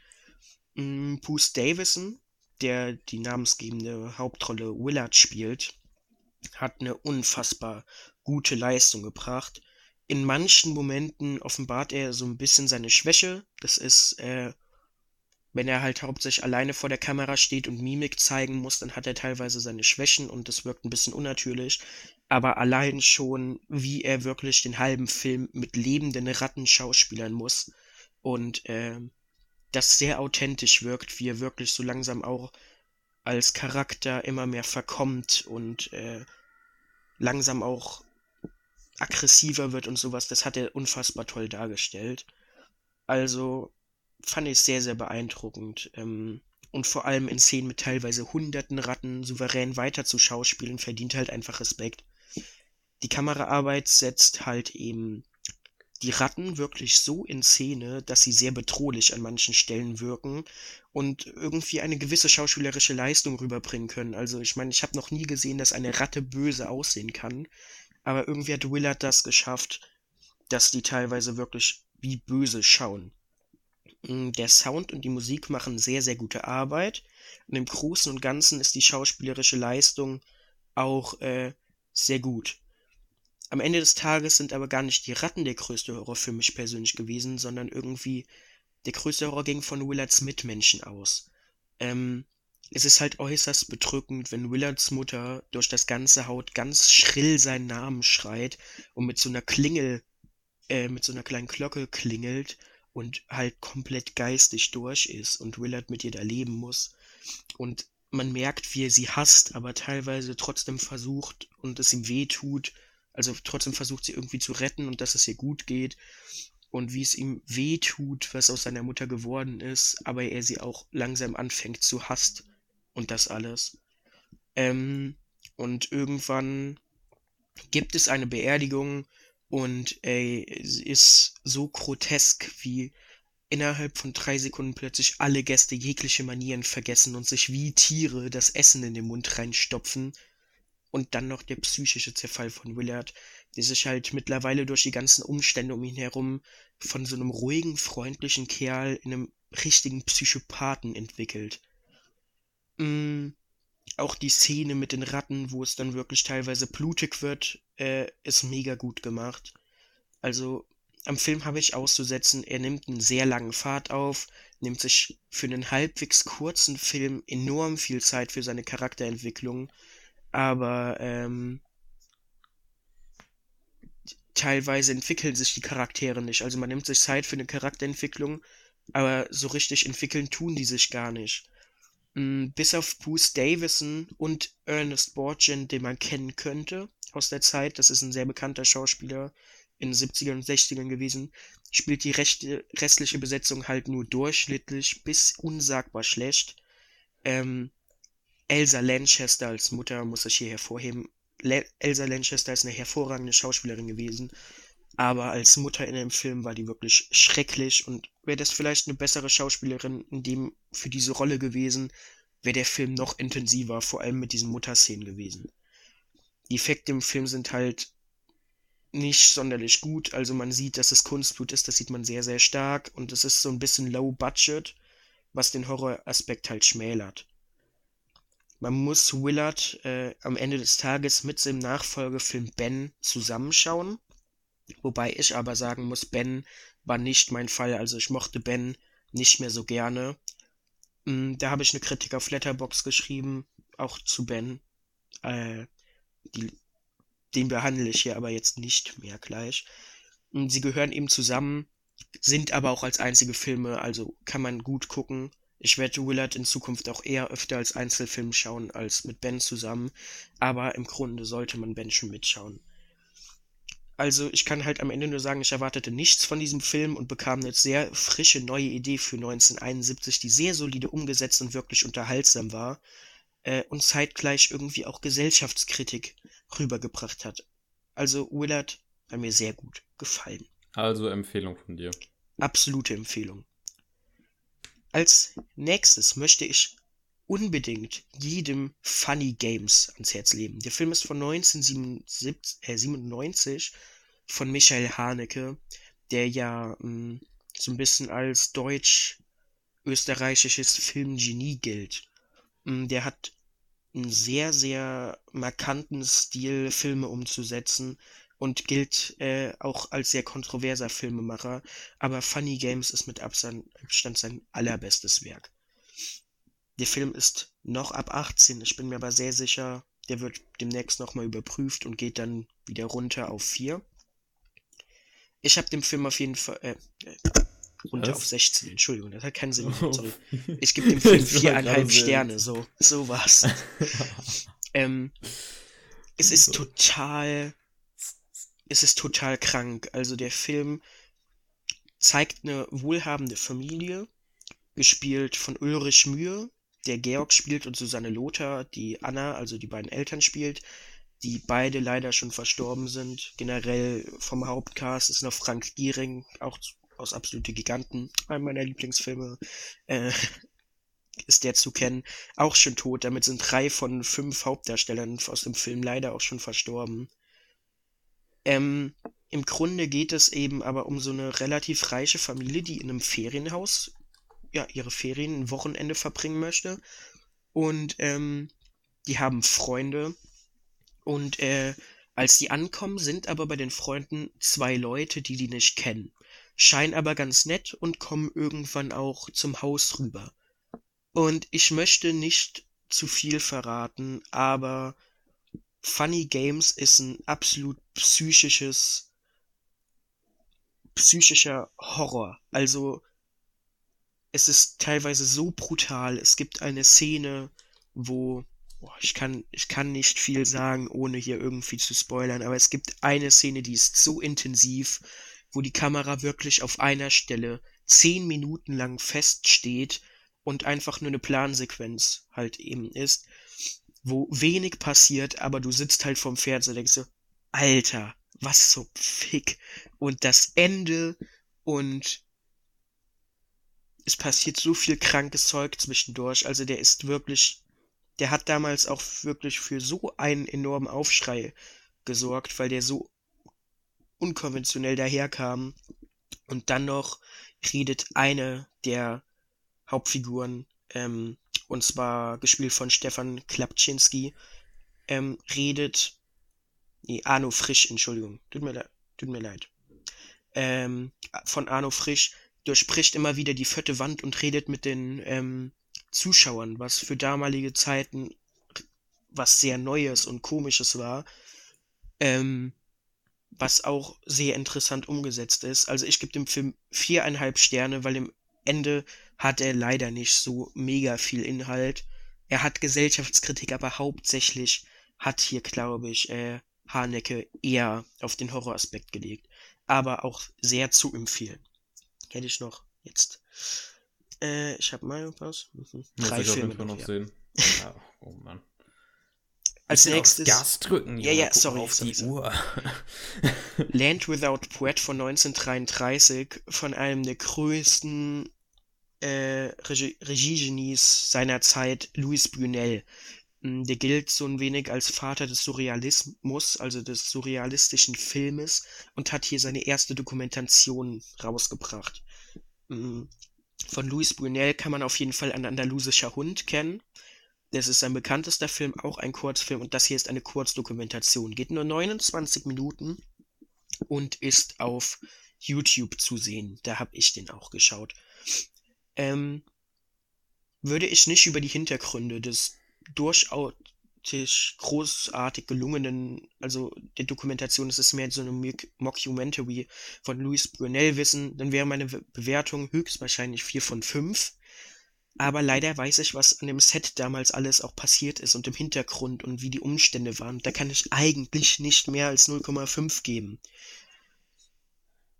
Mm, Bruce Davison, der die namensgebende Hauptrolle Willard spielt, hat eine unfassbar gute Leistung gebracht. In manchen Momenten offenbart er so ein bisschen seine Schwäche. Das ist äh, wenn er halt hauptsächlich alleine vor der Kamera steht und Mimik zeigen muss, dann hat er teilweise seine Schwächen und das wirkt ein bisschen unnatürlich. Aber allein schon, wie er wirklich den halben Film mit lebenden Ratten schauspielern muss und äh, das sehr authentisch wirkt, wie er wirklich so langsam auch als Charakter immer mehr verkommt und äh, langsam auch aggressiver wird und sowas, das hat er unfassbar toll dargestellt. Also fand ich sehr, sehr beeindruckend. Ähm, und vor allem in Szenen mit teilweise hunderten Ratten souverän weiter zu schauspielen, verdient halt einfach Respekt. Die Kameraarbeit setzt halt eben die Ratten wirklich so in Szene, dass sie sehr bedrohlich an manchen Stellen wirken und irgendwie eine gewisse schauspielerische Leistung rüberbringen können. Also ich meine, ich habe noch nie gesehen, dass eine Ratte böse aussehen kann, aber irgendwie hat Willard das geschafft, dass die teilweise wirklich wie böse schauen. Mm, der Sound und die Musik machen sehr, sehr gute Arbeit. Und im Großen und Ganzen ist die schauspielerische Leistung auch äh, sehr gut. Am Ende des Tages sind aber gar nicht die Ratten der größte Horror für mich persönlich gewesen, sondern irgendwie der größte Horror ging von Willards Mitmenschen aus. Ähm, es ist halt äußerst bedrückend, wenn Willards Mutter durch das ganze Haut ganz schrill seinen Namen schreit und mit so einer Klingel, äh, mit so einer kleinen Glocke klingelt und halt komplett geistig durch ist und Willard mit ihr da leben muss. Und man merkt, wie er sie hasst, aber teilweise trotzdem versucht und es ihm weh tut. Also trotzdem versucht sie irgendwie zu retten und dass es ihr gut geht. Und wie es ihm weh tut, was aus seiner Mutter geworden ist, aber er sie auch langsam anfängt zu hassen und das alles. Ähm, und irgendwann gibt es eine Beerdigung und ey, ist so grotesk, wie innerhalb von drei Sekunden plötzlich alle Gäste jegliche Manieren vergessen und sich wie Tiere das Essen in den Mund reinstopfen. Und dann noch der psychische Zerfall von Willard, der sich halt mittlerweile durch die ganzen Umstände um ihn herum von so einem ruhigen, freundlichen Kerl in einem richtigen Psychopathen entwickelt. Mm, auch die Szene mit den Ratten, wo es dann wirklich teilweise blutig wird, äh, ist mega gut gemacht. Also am Film habe ich auszusetzen, er nimmt einen sehr langen Pfad auf, nimmt sich für einen halbwegs kurzen Film enorm viel Zeit für seine Charakterentwicklung, aber ähm, teilweise entwickeln sich die Charaktere nicht. Also man nimmt sich Zeit für eine Charakterentwicklung, aber so richtig entwickeln tun die sich gar nicht. Mm, bis auf Bruce Davison und Ernest Borgen, den man kennen könnte aus der Zeit, das ist ein sehr bekannter Schauspieler in den 70ern und 60ern gewesen, spielt die rechte, restliche Besetzung halt nur durchschnittlich bis unsagbar schlecht. Ähm, Elsa Lanchester als Mutter muss ich hier hervorheben. Le Elsa Lanchester ist eine hervorragende Schauspielerin gewesen, aber als Mutter in dem Film war die wirklich schrecklich und wäre das vielleicht eine bessere Schauspielerin in dem für diese Rolle gewesen, wäre der Film noch intensiver, vor allem mit diesen Mutterszenen gewesen. Die Effekte im Film sind halt nicht sonderlich gut, also man sieht, dass es Kunstblut ist, das sieht man sehr, sehr stark und es ist so ein bisschen low budget, was den Horroraspekt halt schmälert. man muss Willard äh, am Ende des Tages mit seinem Nachfolgefilm Ben zusammenschauen. Wobei ich aber sagen muss, Ben war nicht mein Fall. Also ich mochte Ben nicht mehr so gerne. Mm, da habe ich eine Kritik auf Letterbox geschrieben, auch zu Ben. Äh, die, den behandle ich hier aber jetzt nicht mehr gleich. Mm, sie gehören eben zusammen, sind aber auch als einzige Filme, also kann man gut gucken. Ich werde Willard in Zukunft auch eher öfter als Einzelfilm schauen als mit Ben zusammen, aber im Grunde sollte man Ben schon mitschauen. Also ich kann halt am Ende nur sagen, ich erwartete nichts von diesem Film und bekam eine sehr frische neue Idee für 1971, die sehr solide umgesetzt und wirklich unterhaltsam war äh, und zeitgleich irgendwie auch Gesellschaftskritik rübergebracht hat. Also Willard hat mir sehr gut gefallen. Also Empfehlung von dir. Absolute Empfehlung. Als nächstes möchte ich unbedingt jedem Funny Games ans Herz legen. Der Film ist von 1997 äh, von Michael Haneke, der ja mh, hm, so ein bisschen als deutsch-österreichisches Filmgenie gilt. Mh, hm, der hat einen sehr, sehr markanten Stil, Filme umzusetzen und gilt äh, auch als sehr kontroverser Filmemacher, aber Funny Games ist mit Abstand sein allerbestes Werk. Der Film ist noch ab 18, ich bin mir aber sehr sicher, der wird demnächst nochmal überprüft und geht dann wieder runter auf 4. Ich habe dem Film auf jeden Fall, äh, äh runter Was? auf 16, Entschuldigung, das hat keinen Sinn. Sorry. Ich gebe dem Film viereinhalb Sterne, so, so was. ähm, es ist total, es ist total krank. Also der Film zeigt eine wohlhabende Familie, gespielt von Ulrich Mühe, der Georg spielt und Susanne Lothar, die Anna, also die beiden Eltern spielt, die beide leider schon verstorben sind. Generell vom Hauptcast ist noch Frank Giering, auch aus Absolute Giganten, einer meiner Lieblingsfilme, äh, ist der zu kennen, auch schon tot. Damit sind drei von fünf Hauptdarstellern aus dem Film leider auch schon verstorben. Ähm, Im Grunde geht es eben aber um so eine relativ reiche Familie, die in einem Ferienhaus ja, ihre Ferien ein Wochenende verbringen möchte. Und ähm, die haben Freunde. Und äh, als die ankommen, sind aber bei den Freunden zwei Leute, die die nicht kennen. Scheinen aber ganz nett und kommen irgendwann auch zum Haus rüber. Und ich möchte nicht zu viel verraten, aber Funny Games ist ein absolut psychisches, psychischer Horror. Also es ist teilweise so brutal. Es gibt eine Szene, wo boah, ich kann ich kann nicht viel sagen, ohne hier irgendwie zu spoilern, aber es gibt eine Szene, die ist so intensiv, wo die Kamera wirklich auf einer Stelle zehn Minuten lang feststeht und einfach nur eine Plansequenz halt eben ist, wo wenig passiert, aber du sitzt halt vom Fernseher und denkst so, Alter, was so Fick. Und das Ende und es passiert so viel krankes Zeug zwischendurch. Also der ist wirklich, der hat damals auch wirklich für so einen enormen Aufschrei gesorgt, weil der so unkonventionell daherkam. Und dann noch redet eine der Hauptfiguren, ähm, und zwar gespielt von Stefan Klapczynski, ähm, redet, nee, Arno Frisch, Entschuldigung, tut mir leid, tut mir leid, ähm, von Arno Frisch, durchbricht immer wieder die vierte Wand und redet mit den ähm, Zuschauern, was für damalige Zeiten was sehr Neues und Komisches war, ähm, was auch sehr interessant umgesetzt ist. Also ich gebe dem Film viereinhalb Sterne, weil im Ende hat er leider nicht so mega viel Inhalt. Er hat Gesellschaftskritik, aber hauptsächlich hat hier, glaube ich, äh, Hanecke eher auf den Horroraspekt gelegt. Aber auch sehr zu empfehlen hätte ich noch jetzt. Äh, ich habe mal was. Mhm. Drei Muss Filme noch, noch ja. sehen. Ja, oh Mann. Als nächstes. Gas drücken. Ja, ja, sorry. Auf sorry, die sorry. Uhr. Land Without Poet von 1933 von einem der größten äh, Regie Regiegenies seiner Zeit, Louis Brunel. Mm, Der gilt so ein wenig als Vater des Surrealismus, also des surrealistischen Filmes, und hat hier seine erste Dokumentation rausgebracht. Von Louis Brunel kann man auf jeden Fall ein andalusischer Hund kennen. Das ist sein bekanntester Film, auch ein Kurzfilm und das hier ist eine Kurzdokumentation. Geht nur 29 Minuten und ist auf YouTube zu sehen. Da habe ich den auch geschaut. Ähm, würde ich nicht über die Hintergründe des durchaus großartig gelungenen, also der Dokumentation, es ist mehr so eine Mockumentary von Louis Brunel wissen, dann wäre meine Bewertung höchstwahrscheinlich 4 von 5. Aber leider weiß ich, was an dem Set damals alles auch passiert ist und im Hintergrund und wie die Umstände waren. Da kann ich eigentlich nicht mehr als 0,5 geben.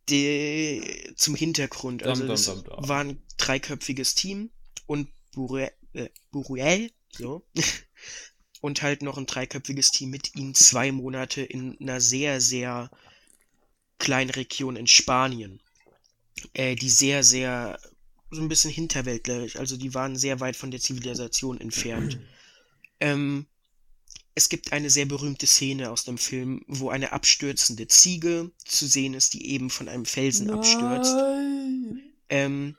Die, zum Hintergrund. Also es war ein dreiköpfiges Team und Buruel, äh, Buruel so, und halt noch ein dreiköpfiges Team mit ihnen zwei Monate in einer sehr, sehr kleinen Region in Spanien, äh, die sehr, sehr so ein bisschen hinterwäldlerisch, also die waren sehr weit von der Zivilisation entfernt. ähm, es gibt eine sehr berühmte Szene aus dem Film, wo eine abstürzende Ziege zu sehen ist, die eben von einem Felsen Nein. abstürzt. Ähm,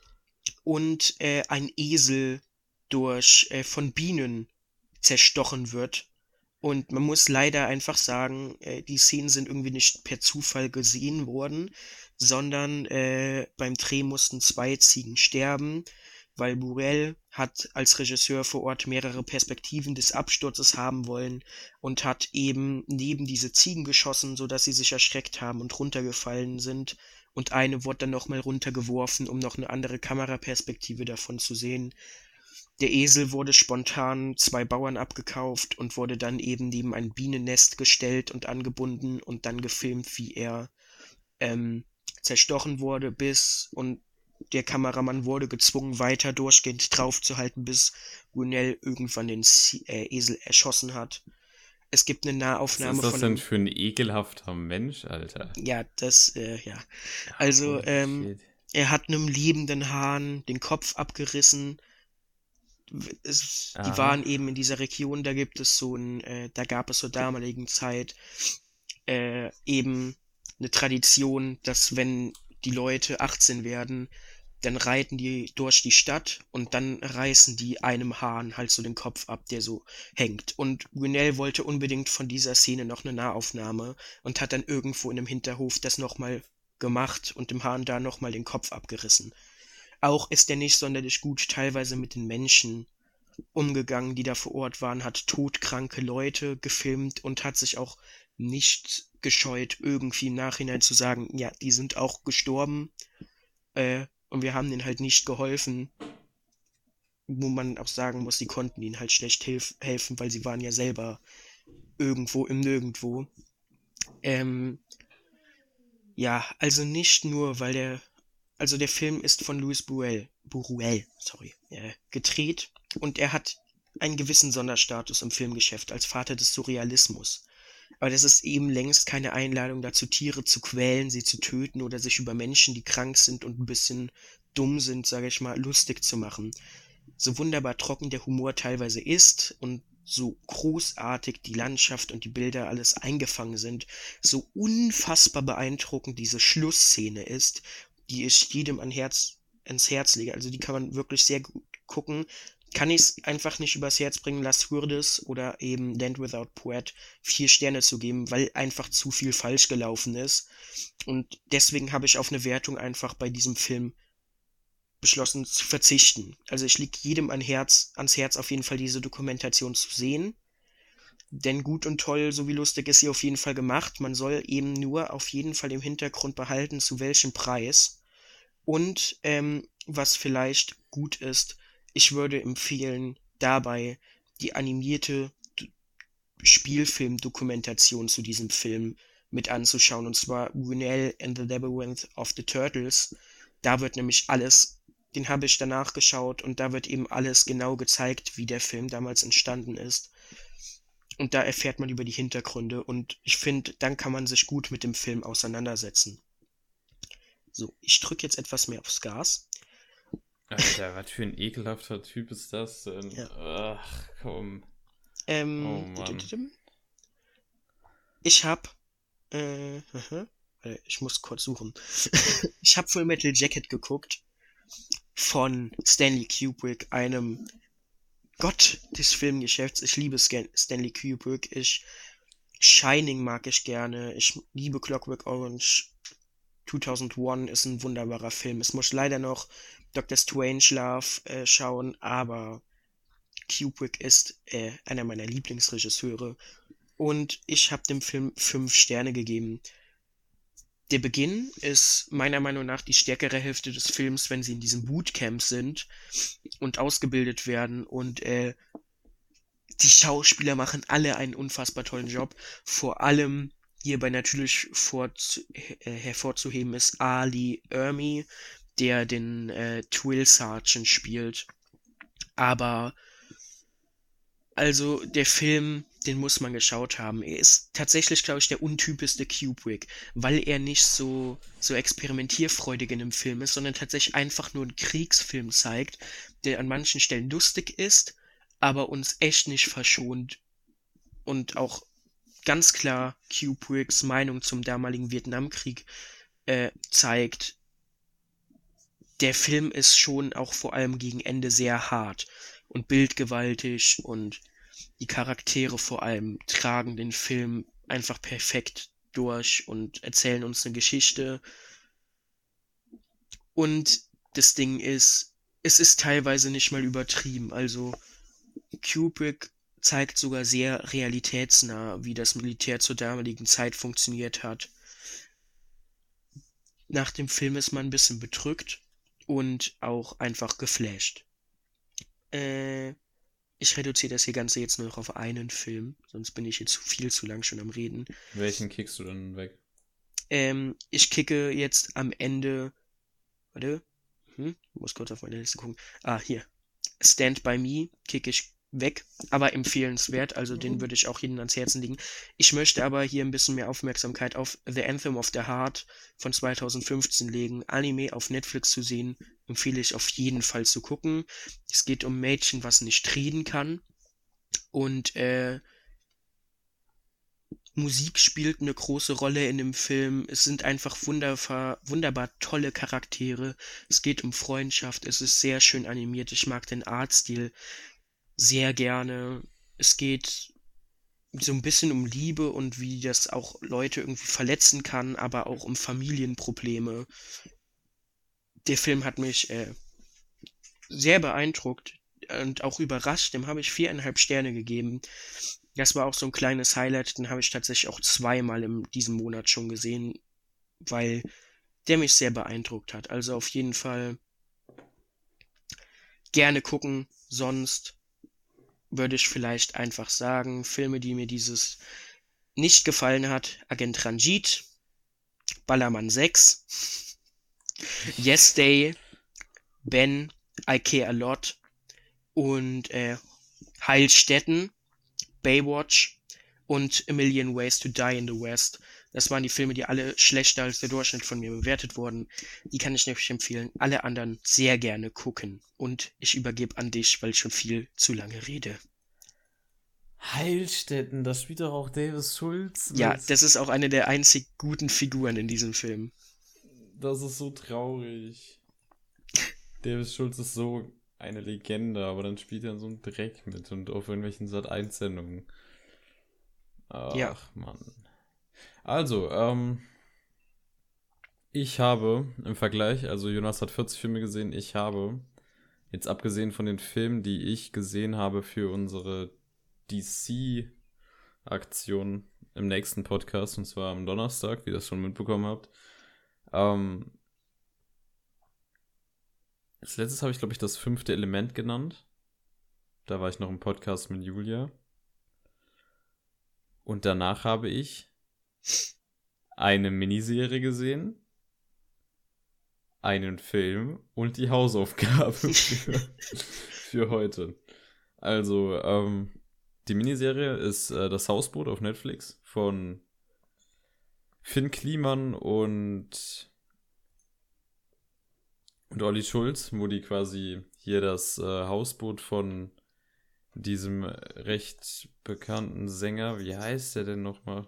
und äh, ein Esel durch äh, von Bienen zerstochen wird. Und man muss leider einfach sagen, äh, die Szenen sind irgendwie nicht per Zufall gesehen worden, sondern äh, beim Dreh mussten zwei Ziegen sterben, weil Burrell hat als Regisseur vor Ort mehrere Perspektiven des Absturzes haben wollen und hat eben neben diese Ziegen geschossen, so dass sie sich erschreckt haben und runtergefallen sind. Und eine wurde dann nochmal runtergeworfen, um noch eine andere Kameraperspektive davon zu sehen. Der Esel wurde spontan zwei Bauern abgekauft und wurde dann eben neben ein Bienennest gestellt und angebunden und dann gefilmt, wie er ähm, zerstochen wurde, bis und der Kameramann wurde gezwungen, weiter durchgehend draufzuhalten, bis Gunell irgendwann den äh, Esel erschossen hat. Es gibt eine Nahaufnahme von. Was ist das denn für ein ekelhafter Mensch, Alter? Ja, das, äh, ja. Also, ähm, er hat einem lebenden Hahn den Kopf abgerissen, es, die waren eben in dieser Region, da gibt es so ein, äh, da gab es zur damaligen Zeit äh, eben eine Tradition, dass wenn die Leute 18 werden, dann reiten die durch die Stadt und dann reißen die einem Hahn halt so den Kopf ab, der so hängt. Und Gwynell wollte unbedingt von dieser Szene noch eine Nahaufnahme und hat dann irgendwo in einem Hinterhof das nochmal gemacht und dem Hahn da nochmal den Kopf abgerissen. Auch ist er nicht sonderlich gut teilweise mit den Menschen umgegangen, die da vor Ort waren, hat todkranke Leute gefilmt und hat sich auch nicht gescheut, irgendwie im Nachhinein zu sagen, ja, die sind auch gestorben äh, und wir haben denen halt nicht geholfen. Wo man auch sagen muss, die konnten ihnen halt schlecht helfen, weil sie waren ja selber irgendwo im Nirgendwo. Ähm, ja, also nicht nur, weil der also der Film ist von Louis Buell, Buruel, sorry, äh, gedreht und er hat einen gewissen Sonderstatus im Filmgeschäft als Vater des Surrealismus. Aber das ist eben längst keine Einladung dazu, Tiere zu quälen, sie zu töten oder sich über Menschen, die krank sind und ein bisschen dumm sind, sage ich mal, lustig zu machen. So wunderbar trocken der Humor teilweise ist und so großartig die Landschaft und die Bilder alles eingefangen sind, so unfassbar beeindruckend diese Schlussszene ist die ich jedem an Herz, ins Herz lege. Also die kann man wirklich sehr gut gucken. Kann ich es einfach nicht übers Herz bringen, Las Hurdes oder eben Land Without Poet vier Sterne zu geben, weil einfach zu viel falsch gelaufen ist. Und deswegen habe ich auf eine Wertung einfach bei diesem Film beschlossen zu verzichten. Also ich liege jedem an Herz, ans Herz auf jeden Fall diese Dokumentation zu sehen. Denn gut und toll, so wie lustig ist sie auf jeden Fall gemacht. Man soll eben nur auf jeden Fall im Hintergrund behalten, zu welchem Preis. Und ähm, was vielleicht gut ist, ich würde empfehlen, dabei die animierte Spielfilm-Dokumentation zu diesem Film mit anzuschauen. Und zwar Runel and the Labyrinth of the Turtles. Da wird nämlich alles, den habe ich danach geschaut und da wird eben alles genau gezeigt, wie der Film damals entstanden ist. Und da erfährt man über die Hintergründe und ich finde, dann kann man sich gut mit dem Film auseinandersetzen. So, ich drücke jetzt etwas mehr aufs Gas. Alter, was für ein ekelhafter Typ ist das denn? Ja. Ach, komm. Ähm, oh, Mann. Ich hab, äh, ich muss kurz suchen. ich hab Full Metal Jacket geguckt von Stanley Kubrick, einem Gott des Filmgeschäfts. Ich liebe Scan Stanley Kubrick. Ich Shining mag ich gerne. Ich liebe Clockwork Orange. 2001 ist ein wunderbarer Film. Es muss leider noch Dr. Strangelove äh, schauen, aber Kubrick ist äh, einer meiner Lieblingsregisseure. Und ich habe dem Film fünf Sterne gegeben. Der Beginn ist meiner Meinung nach die stärkere Hälfte des Films, wenn sie in diesem Bootcamp sind und ausgebildet werden. Und äh, die Schauspieler machen alle einen unfassbar tollen Job. Vor allem hierbei natürlich äh, hervorzuheben ist Ali Ermi, der den äh, Twill Sergeant spielt. Aber also der Film, den muss man geschaut haben. Er ist tatsächlich, glaube ich, der untypischste Kubrick, weil er nicht so so experimentierfreudig in dem Film ist, sondern tatsächlich einfach nur einen Kriegsfilm zeigt, der an manchen Stellen lustig ist, aber uns echt nicht verschont und auch ganz klar Kubricks Meinung zum damaligen Vietnamkrieg äh, zeigt. Der Film ist schon auch vor allem gegen Ende sehr hart und bildgewaltig und die Charaktere vor allem tragen den Film einfach perfekt durch und erzählen uns eine Geschichte. Und das Ding ist, es ist teilweise nicht mal übertrieben. Also Kubrick zeigt sogar sehr realitätsnah, wie das Militär zur damaligen Zeit funktioniert hat. Nach dem Film ist man ein bisschen bedrückt und auch einfach geflasht. Äh, ich reduziere das hier Ganze jetzt nur noch auf einen Film, sonst bin ich jetzt viel zu lang schon am Reden. Welchen kickst du dann weg? Ähm, ich kicke jetzt am Ende. Warte. Hm? Ich muss kurz auf meine Liste gucken. Ah, hier. Stand by Me kicke ich weg, aber empfehlenswert, also den würde ich auch jedem ans Herzen legen. Ich möchte aber hier ein bisschen mehr Aufmerksamkeit auf The Anthem of the Heart von 2015 legen. Anime auf Netflix zu sehen, empfehle ich auf jeden Fall zu gucken. Es geht um Mädchen, was nicht reden kann. Und äh, Musik spielt eine große Rolle in dem Film. Es sind einfach wunderbar, wunderbar tolle Charaktere. Es geht um Freundschaft. Es ist sehr schön animiert. Ich mag den Artstil sehr gerne. Es geht so ein bisschen um Liebe und wie das auch Leute irgendwie verletzen kann, aber auch um Familienprobleme. Der Film hat mich äh, sehr beeindruckt und auch überrascht. Dem habe ich viereinhalb Sterne gegeben. Das war auch so ein kleines Highlight. Den habe ich tatsächlich auch zweimal in diesem Monat schon gesehen, weil der mich sehr beeindruckt hat. Also auf jeden Fall gerne gucken. Sonst würde ich vielleicht einfach sagen, Filme, die mir dieses nicht gefallen hat, Agent Ranjit, Ballermann 6, Yes Day, Ben, I Care a Lot und äh, Heilstätten, Baywatch und A Million Ways to Die in the West. Das waren die Filme, die alle schlechter als der Durchschnitt von mir bewertet wurden. Die kann ich nämlich empfehlen. Alle anderen sehr gerne gucken. Und ich übergebe an dich, weil ich schon viel zu lange rede. Heilstätten, das spielt doch auch Davis Schulz. Ja, das ist auch eine der einzig guten Figuren in diesem Film. Das ist so traurig. Davis Schulz ist so eine Legende, aber dann spielt er in so einem Dreck mit und auf irgendwelchen Sat-1-Sendungen. Ach, Ja. Mann. Also, ähm, ich habe im Vergleich, also Jonas hat 40 Filme gesehen, ich habe, jetzt abgesehen von den Filmen, die ich gesehen habe für unsere DC-Aktion im nächsten Podcast, und zwar am Donnerstag, wie ihr das schon mitbekommen habt, ähm, als letztes habe ich, glaube ich, das fünfte Element genannt. Da war ich noch im Podcast mit Julia. Und danach habe ich eine Miniserie gesehen, einen Film und die Hausaufgabe für, für heute. Also, ähm, die Miniserie ist äh, Das Hausboot auf Netflix von Finn Kliman und, und Olli Schulz, wo die quasi hier das äh, Hausboot von diesem recht bekannten Sänger, wie heißt der denn nochmal?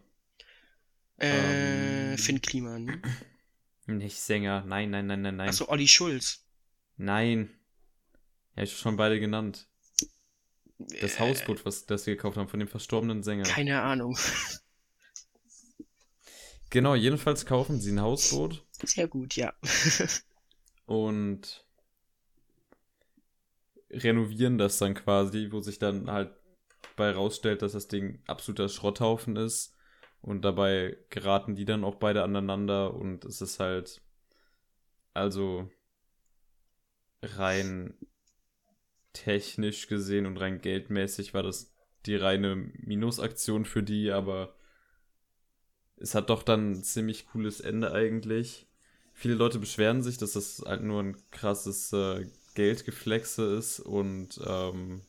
Äh, Ähm. Finn Kliman. Nicht Sänger, nein, nein, nein, nein, nein. Achso, Olli Schulz. Nein. Ja, ich schon beide genannt. Das Hausboot, was das wir gekauft haben, von dem verstorbenen Sänger. Keine Ahnung. Genau, jedenfalls kaufen sie ein Hausboot Sehr gut, ja. und renovieren das dann quasi, wo sich dann halt bei rausstellt, dass das Ding absoluter Schrotthaufen ist. Und dabei geraten die dann auch beide aneinander und es ist halt, also rein technisch gesehen und rein geldmäßig war das die reine Minusaktion für die, aber es hat doch dann ein ziemlich cooles Ende eigentlich. Viele Leute beschweren sich, dass das halt nur ein krasses äh, Geldgeflexe ist und ähm,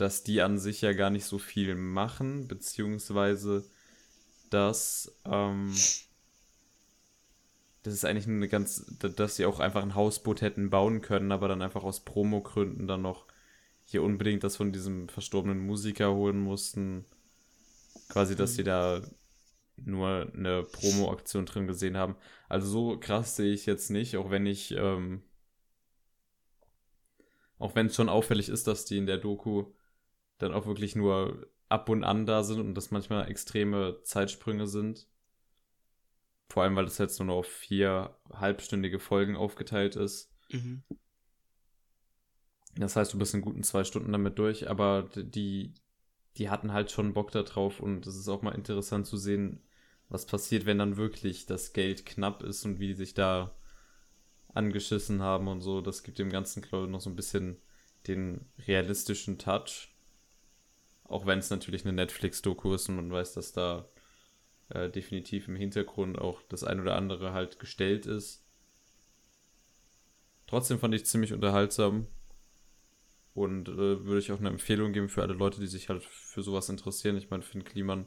dass die an sich ja gar nicht so viel machen, beziehungsweise dass ähm, das ist eigentlich eine ganz, dass sie auch einfach ein Hausboot hätten bauen können, aber dann einfach aus Promogründen dann noch hier unbedingt das von diesem verstorbenen Musiker holen mussten. Quasi, dass sie da nur eine Promo-Aktion drin gesehen haben. Also so krass sehe ich jetzt nicht, auch wenn ich, ähm, auch wenn es schon auffällig ist, dass die in der Doku dann auch wirklich nur ab und an da sind und das manchmal extreme Zeitsprünge sind. Vor allem, weil das jetzt nur noch auf vier halbstündige Folgen aufgeteilt ist. Mhm. Das heißt, du bist in guten zwei Stunden damit durch, aber die, die hatten halt schon Bock da drauf und es ist auch mal interessant zu sehen, was passiert, wenn dann wirklich das Geld knapp ist und wie die sich da angeschissen haben und so. Das gibt dem Ganzen, glaube ich, noch so ein bisschen den realistischen Touch. Auch wenn es natürlich eine Netflix-Doku ist und man weiß, dass da äh, definitiv im Hintergrund auch das ein oder andere halt gestellt ist. Trotzdem fand ich ziemlich unterhaltsam und äh, würde ich auch eine Empfehlung geben für alle Leute, die sich halt für sowas interessieren. Ich meine, Finn Kliman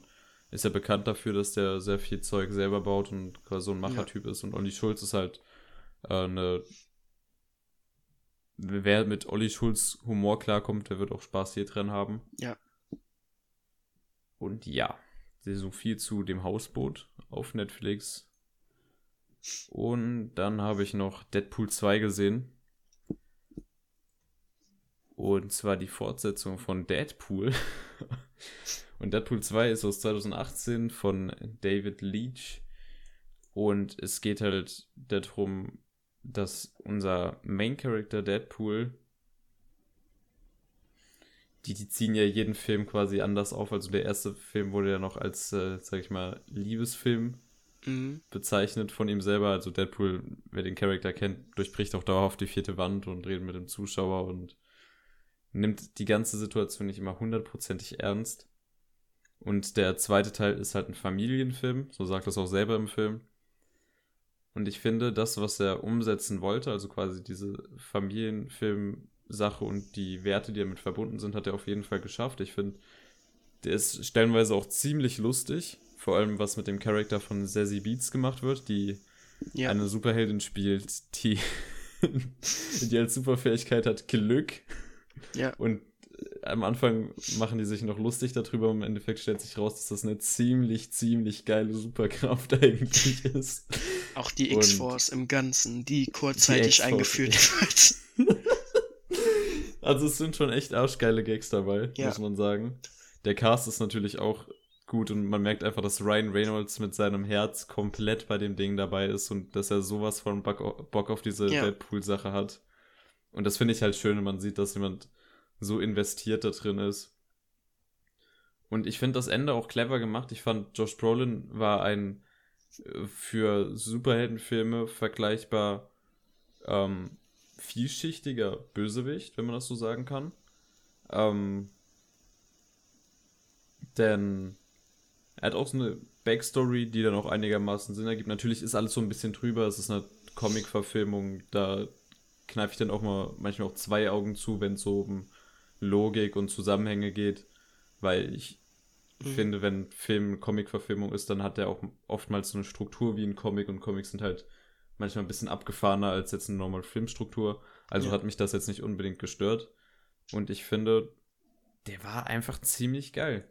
ist ja bekannt dafür, dass der sehr viel Zeug selber baut und quasi so ein Machertyp ja. ist. Und Olli Schulz ist halt äh, eine. Wer mit Olli Schulz Humor klarkommt, der wird auch Spaß hier drin haben. Ja. Und ja, so viel zu dem Hausboot auf Netflix. Und dann habe ich noch Deadpool 2 gesehen. Und zwar die Fortsetzung von Deadpool. Und Deadpool 2 ist aus 2018 von David Leach. Und es geht halt darum, dass unser Main Character Deadpool, die, die ziehen ja jeden Film quasi anders auf. Also der erste Film wurde ja noch als, äh, sag ich mal, Liebesfilm Mhm. bezeichnet von ihm selber. Also Deadpool, wer den Charakter kennt, durchbricht auch dauerhaft die vierte Wand und redet mit dem Zuschauer und nimmt die ganze Situation nicht immer hundertprozentig ernst. Und der zweite Teil ist halt ein Familienfilm, so sagt es auch selber im Film. Und ich finde, das, was er umsetzen wollte, also quasi diese Familienfilm-Sache und die Werte, die damit verbunden sind, hat er auf jeden Fall geschafft. Ich finde, der ist stellenweise auch ziemlich lustig. Vor allem, was mit dem Charakter von Sassy Beats gemacht wird, die Ja. eine Superheldin spielt, die, die als Superfähigkeit hat Glück. Ja. Und äh, am Anfang machen die sich noch lustig darüber. Im Endeffekt stellt sich raus, dass das eine ziemlich, ziemlich geile Superkraft eigentlich ist. Auch die X-Force im Ganzen, die kurzzeitig X-Force, eingeführt wird. Also es sind schon echt arschgeile Gags dabei, Ja. muss man sagen. Der Cast ist natürlich auch gut und man merkt einfach, dass Ryan Reynolds mit seinem Herz komplett bei dem Ding dabei ist und dass er sowas von Bock, auf diese Ja. Deadpool-Sache hat. Und das finde ich halt schön, wenn man sieht, dass jemand so investiert da drin ist. Und ich finde das Ende auch clever gemacht. Ich fand, Josh Brolin war ein äh, für Superheldenfilme vergleichbar ähm, vielschichtiger Bösewicht, wenn man das so sagen kann. Ähm, denn er hat auch so eine Backstory, die dann auch einigermaßen Sinn ergibt. Natürlich ist alles so ein bisschen drüber. Es ist eine Comic-Verfilmung. Da kneife ich dann auch mal manchmal auch zwei Augen zu, wenn es so um Logik und Zusammenhänge geht. Weil ich Mhm. finde, wenn Film eine Comic-Verfilmung ist, dann hat der auch oftmals so eine Struktur wie ein Comic und Comics sind halt manchmal ein bisschen abgefahrener als jetzt eine normale Filmstruktur. Also Ja. hat mich das jetzt nicht unbedingt gestört. Und ich finde, der war einfach ziemlich geil.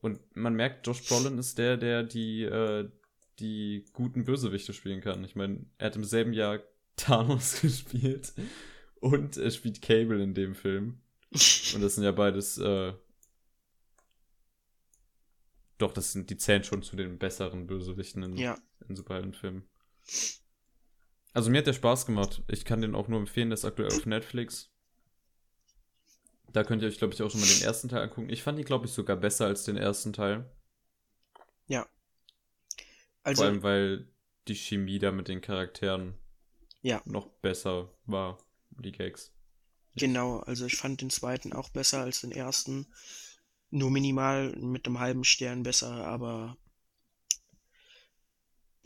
Und man merkt, Josh Brolin ist der, der die, äh, die guten Bösewichte spielen kann. Ich meine, er hat im selben Jahr Thanos gespielt und er spielt Cable in dem Film. Und das sind ja beides, äh, doch, das sind, die zählen schon zu den besseren Bösewichten in, Ja, in Superheldenfilmen. Also mir hat der Spaß gemacht. Ich kann den auch nur empfehlen, der ist aktuell auf Netflix. Da könnt ihr euch, glaube ich, auch schon mal den ersten Teil angucken. Ich fand ihn, glaube ich, sogar besser als den ersten Teil. ja. Vor Also, allem, weil die Chemie da mit den Charakteren Ja. noch besser war. Die Gags. genau, also ich fand den zweiten auch besser als den ersten. Nur minimal mit einem halben Stern besser, aber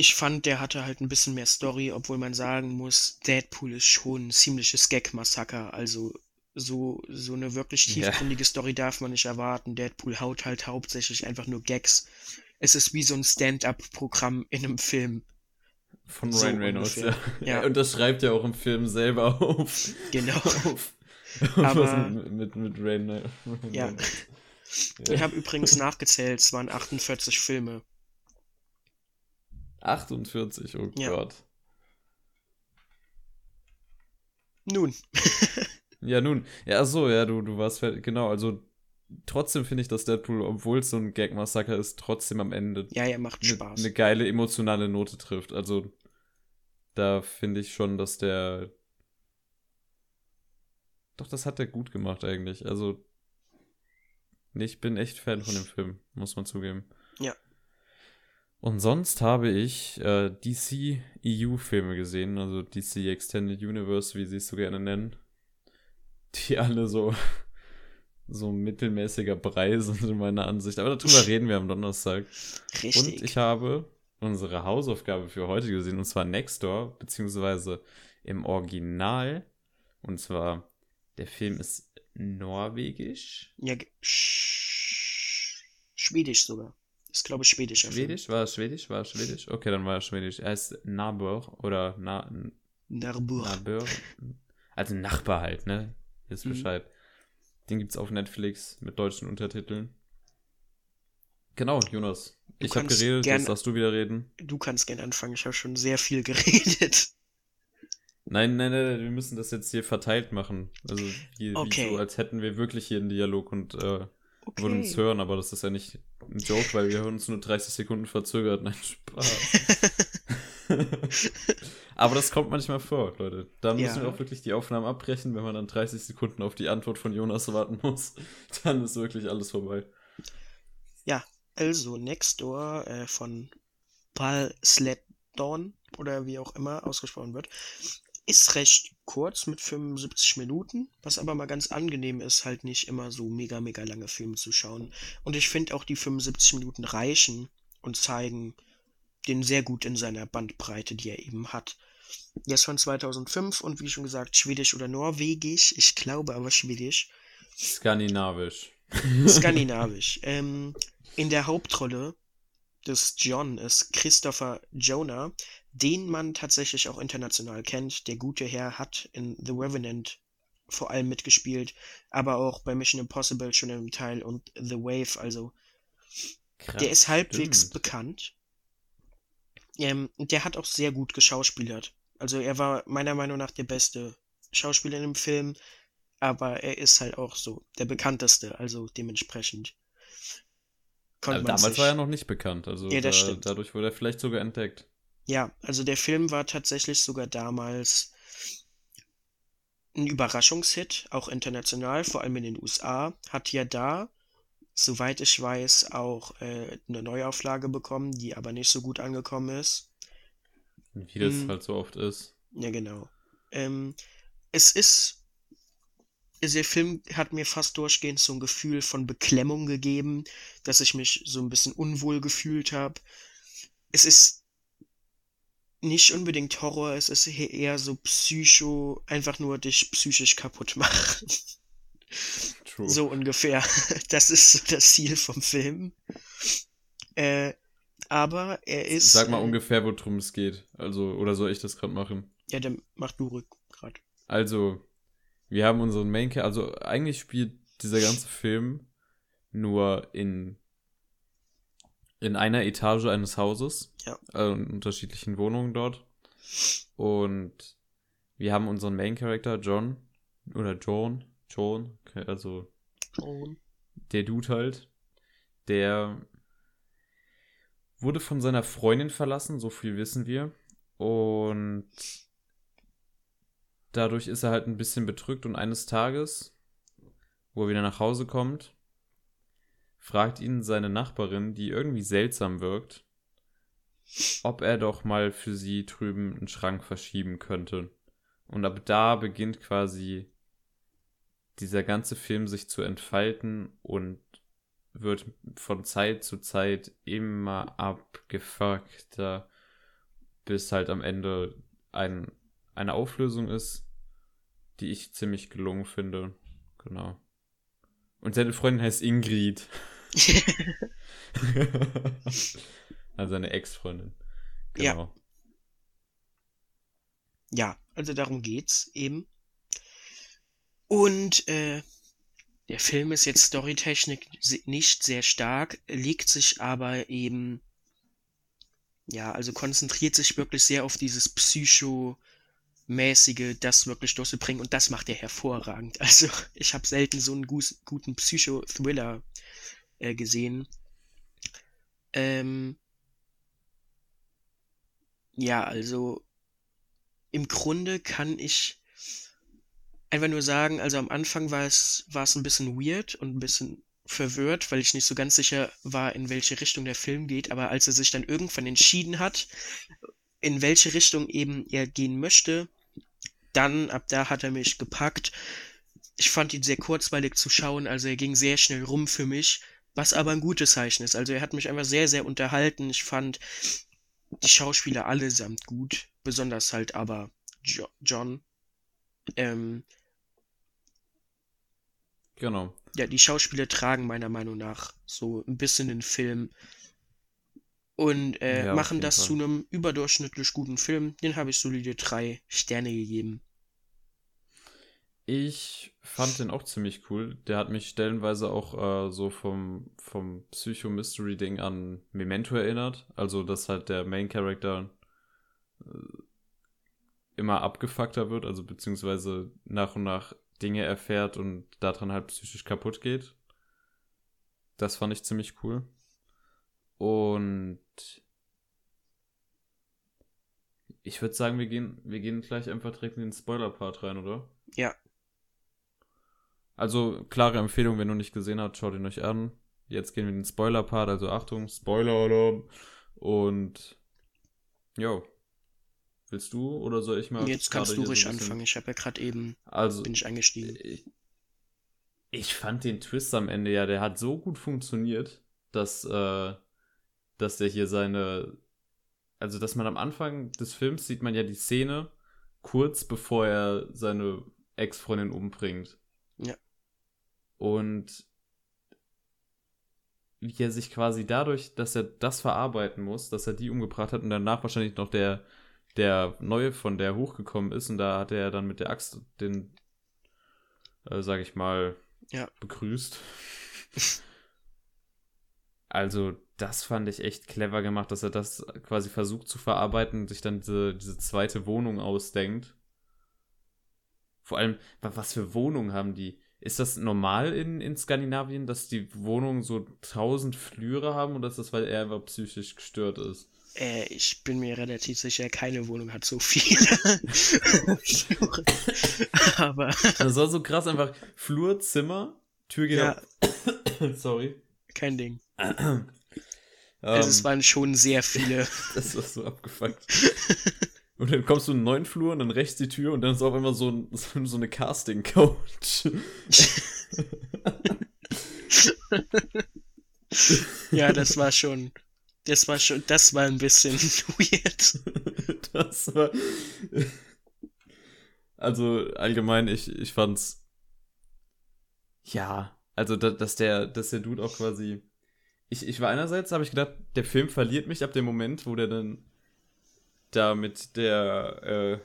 ich fand, der hatte halt ein bisschen mehr Story, obwohl man sagen muss, Deadpool ist schon ein ziemliches Gag-Massaker. Also so, so eine wirklich Ja. tiefgründige Story darf man nicht erwarten. Deadpool haut halt hauptsächlich einfach nur Gags. Es ist wie so ein Stand-up-Programm in einem Film. Von So Ryan Reynolds, ja. Ja. Und das schreibt ja auch im Film selber auf. Genau. auf. Aber- mit, mit, mit Rain, Ryan Ja. Reynolds. Ich habe übrigens nachgezählt, es waren 48 Filme. 48, oh Ja. Gott. Nun, Ja, nun. Ja, so, ja, du, du warst fertig. Genau, also trotzdem finde ich, dass Deadpool, obwohl es so ein Gag-Massaker ist, trotzdem am Ende ja, er macht eine Spaß. ne geile emotionale Note trifft. Also da finde ich schon, dass der. Doch, das hat er gut gemacht eigentlich. Also ich bin echt Fan von dem Film, muss man zugeben. Ja. Und sonst habe ich äh, DC EU-Filme gesehen, also DC Extended Universe, wie sie es so gerne nennen. Die alle so, so mittelmäßiger Brei sind in meiner Ansicht. Aber darüber reden wir am Donnerstag. Richtig. Und ich habe unsere Hausaufgabe für heute gesehen, und zwar Nextdoor, beziehungsweise im Original. Und zwar, der Film ist norwegisch. ja, Schwedisch sogar. Ist, glaube ich, schwedischer Film. Schwedisch? War es Schwedisch? War es Schwedisch? Okay, dann war er Schwedisch. Er heißt Nabor oder Na Narbur. Nabor. Also Nachbar halt, ne? Wisst Mhm. Bescheid. Den gibt's auf Netflix mit deutschen Untertiteln. Genau, Jonas. Du ich habe geredet, gern- jetzt darfst du wieder reden. Du kannst gerne anfangen, ich habe schon sehr viel geredet. Nein, nein, nein, wir müssen das jetzt hier verteilt machen. Also wie, Okay. wie so, als hätten wir wirklich hier einen Dialog und äh, Okay. würden uns hören, aber das ist ja nicht ein Joke, weil wir hören uns nur 30 Sekunden verzögert. Nein, Spaß. aber das kommt manchmal vor, Leute. Da müssen Ja. wir auch wirklich die Aufnahmen abbrechen, wenn man dann 30 Sekunden auf die Antwort von Jonas warten muss. Dann ist wirklich alles vorbei. Also, Nextdoor äh, von Paul Sledorn oder wie auch immer ausgesprochen wird, ist recht kurz mit 75 Minuten, was aber mal ganz angenehm ist, halt nicht immer so mega, mega lange Filme zu schauen. Und ich finde auch die 75 Minuten reichen und zeigen den sehr gut in seiner Bandbreite, die er eben hat. Der ist von 2005 und wie schon gesagt, schwedisch oder norwegisch, ich glaube aber schwedisch. Skandinavisch. Skandinavisch. ähm, in der Hauptrolle des John ist Christopher Jonah, den man tatsächlich auch international kennt. Der gute Herr hat in The Revenant vor allem mitgespielt, aber auch bei Mission Impossible schon im Teil und The Wave, also Krass, der ist halbwegs stimmt. bekannt. Ähm, und der hat auch sehr gut geschauspielert. Also er war meiner Meinung nach der beste Schauspieler in dem Film, aber er ist halt auch so der bekannteste, also dementsprechend. Konnte Also damals sich, war er noch nicht bekannt, also Ja, das da, stimmt. dadurch wurde er vielleicht sogar entdeckt. Ja, also der Film war tatsächlich sogar damals ein Überraschungshit, auch international, vor allem in den USA. Hat ja da, soweit ich weiß, auch äh, eine Neuauflage bekommen, die aber nicht so gut angekommen ist. Wie das Mhm. halt so oft ist. Ja, genau. Ähm, es ist, der Film hat mir fast durchgehend so ein Gefühl von Beklemmung gegeben, dass ich mich so ein bisschen unwohl gefühlt habe. Es ist nicht unbedingt Horror, es ist he- eher so Psycho, einfach nur dich psychisch kaputt machen. True. So ungefähr. Das ist so das Ziel vom Film. Äh, aber er ist. Sag mal äh, ungefähr, worum es geht. Also, oder soll ich das gerade machen? Ja, dann mach du rück grad. Also, wir haben unseren Main Character, also eigentlich spielt dieser ganze Film nur in in einer Etage eines Hauses, Ja. äh, in unterschiedlichen Wohnungen dort. Und wir haben unseren Main Character John oder John, John, also Schon. der Dude halt, der wurde von seiner Freundin verlassen, so viel wissen wir. Und dadurch ist er halt ein bisschen bedrückt und eines Tages, wo er wieder nach Hause kommt, fragt ihn seine Nachbarin, die irgendwie seltsam wirkt, ob er doch mal für sie drüben einen Schrank verschieben könnte. Und ab da beginnt quasi dieser ganze Film sich zu entfalten und wird von Zeit zu Zeit immer abgefuckter, bis halt am Ende ein, eine Auflösung ist, die ich ziemlich gelungen finde. Genau. Und seine Freundin heißt Ingrid. also seine Ex-Freundin. Ja. Genau. Ja, also darum geht's eben. Und äh, der Film ist jetzt storytechnisch nicht sehr stark, legt sich aber eben, ja, also konzentriert sich wirklich sehr auf dieses Psycho-mäßige, das wirklich durchzubringen und das macht er hervorragend. Also ich habe selten so einen guten Psycho-Thriller äh, gesehen. Ähm, ja, also im Grunde kann ich einfach nur sagen, also am Anfang war es ein bisschen weird und ein bisschen verwirrt, weil ich nicht so ganz sicher war, in welche Richtung der Film geht, aber als er sich dann irgendwann entschieden hat, in welche Richtung eben er gehen möchte, dann ab da hat er mich gepackt. Ich fand ihn sehr kurzweilig zu schauen, also er ging sehr schnell rum für mich, was aber ein gutes Zeichen ist. Also er hat mich einfach sehr, sehr unterhalten. Ich fand die Schauspieler allesamt gut, besonders halt aber jo John. Ähm, Genau. ja, die Schauspieler tragen meiner Meinung nach so ein bisschen den Film und äh, Ja, machen das Fall. zu einem überdurchschnittlich guten Film. Den habe ich solide drei Sterne gegeben. Ich fand den auch ziemlich cool. Der hat mich stellenweise auch äh, so vom, vom Psycho-Mystery-Ding an Memento erinnert. Also, dass halt der Main-Character äh, immer abgefuckter wird, also beziehungsweise nach und nach Dinge erfährt und daran halt psychisch kaputt geht. Das fand ich ziemlich cool. Und ich würde sagen, wir gehen, wir gehen gleich einfach direkt in den Spoiler-Part rein, oder? Ja, Also, klare Empfehlung, wenn du nicht gesehen habt, schaut ihn euch an. Jetzt gehen wir in den Spoiler-Part, also Achtung, Spoiler-Alarm. Und, jo. Willst du oder soll ich mal? jetzt kannst du ruhig so anfangen. Ich habe ja gerade eben, Also, bin ich eingestiegen. ich, ich fand den Twist am Ende ja, der hat so gut funktioniert, dass, äh, dass der hier seine, also dass man am Anfang des Films sieht man ja die Szene kurz bevor er seine Ex-Freundin umbringt. Ja. Und wie er sich quasi dadurch, dass er das verarbeiten muss, dass er die umgebracht hat und danach wahrscheinlich noch der, der neue von der hochgekommen ist und da hat er dann mit der Axt den, äh, sag ich mal, Ja. begrüßt. Also, das fand ich echt clever gemacht, dass er das quasi versucht zu verarbeiten und sich dann diese, diese zweite Wohnung ausdenkt. Vor allem, wa- was für Wohnungen haben die? Ist das normal in, in Skandinavien, dass die Wohnungen so tausend Flüre haben oder ist das, weil er einfach psychisch gestört ist? Äh, ich bin mir relativ sicher, keine Wohnung hat so viele. Flure. aber Das war so krass, einfach Flur, Zimmer, Tür geht Ja. auf. Sorry. kein Ding. Ähm, Also es waren schon sehr viele. Das war so abgefuckt. Und dann kommst du in einen neuen Flur und dann rechts die Tür und dann ist auf einmal so, ein, so, eine Casting-Couch. ja, das war schon. Das war schon. Das war ein bisschen weird. Das war. Also allgemein, ich, ich fand's. Ja, also da, dass der, dass der Dude auch quasi. Ich, ich war einerseits, habe ich gedacht, der Film verliert mich ab dem Moment, wo der dann da mit der, äh,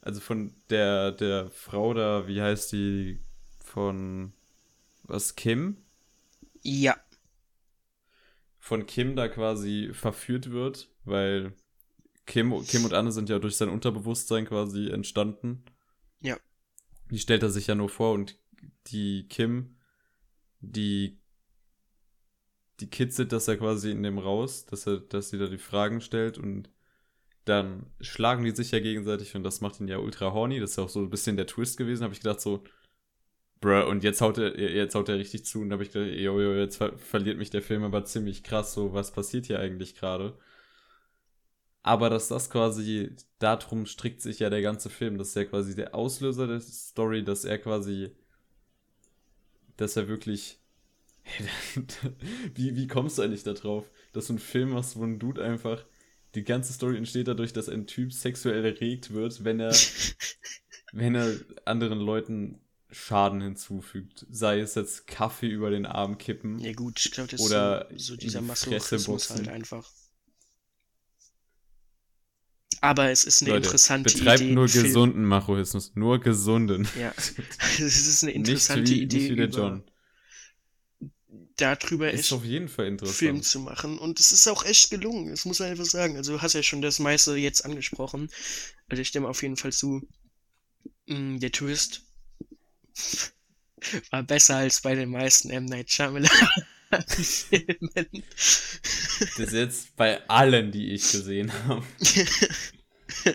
also von der, der Frau da, wie heißt die, von was, Kim? Ja, von Kim da quasi verführt wird, weil Kim, Kim und Anne sind ja durch sein Unterbewusstsein quasi entstanden. Ja. die stellt er sich ja nur vor und die Kim, die die kitzelt das ja quasi in dem raus, dass er, dass sie da die Fragen stellt und dann schlagen die sich ja gegenseitig und das macht ihn ja ultra horny. Das ist ja auch so ein bisschen der Twist gewesen. Habe ich gedacht so, bruh, und jetzt haut er, jetzt haut er richtig zu und habe ich gedacht, jo, jo, jetzt ver verliert mich der Film aber ziemlich krass. So, was passiert hier eigentlich gerade? Aber dass das quasi, darum strickt sich ja der ganze Film. Das ist ja quasi der Auslöser der Story, dass er quasi, dass er wirklich wie, wie kommst du eigentlich da drauf, dass du einen Film machst, wo ein Dude einfach. Die ganze Story entsteht dadurch, dass ein Typ sexuell erregt wird, wenn er, wenn er anderen Leuten Schaden hinzufügt. Sei es jetzt Kaffee über den Arm kippen. Ja gut, ich glaube, das Oder ist so, so dieser Masochismus halt einfach. Aber es ist eine Leute, interessante betreibt Idee. nur Film- gesunden Machismus. Nur gesunden. Ja, es ist eine Nicht interessante wie, Idee, nicht wie der über, John. Darüber Ist echt auf jeden Fall Film interessant. zu machen. Und es ist auch echt gelungen, das muss man einfach sagen. Also du hast ja schon das meiste jetzt angesprochen. Also ich stimme auf jeden Fall zu. Mm, Der Twist war besser als bei den meisten M. Night Shyamalan Filmen. Das ist jetzt bei allen, die ich gesehen habe.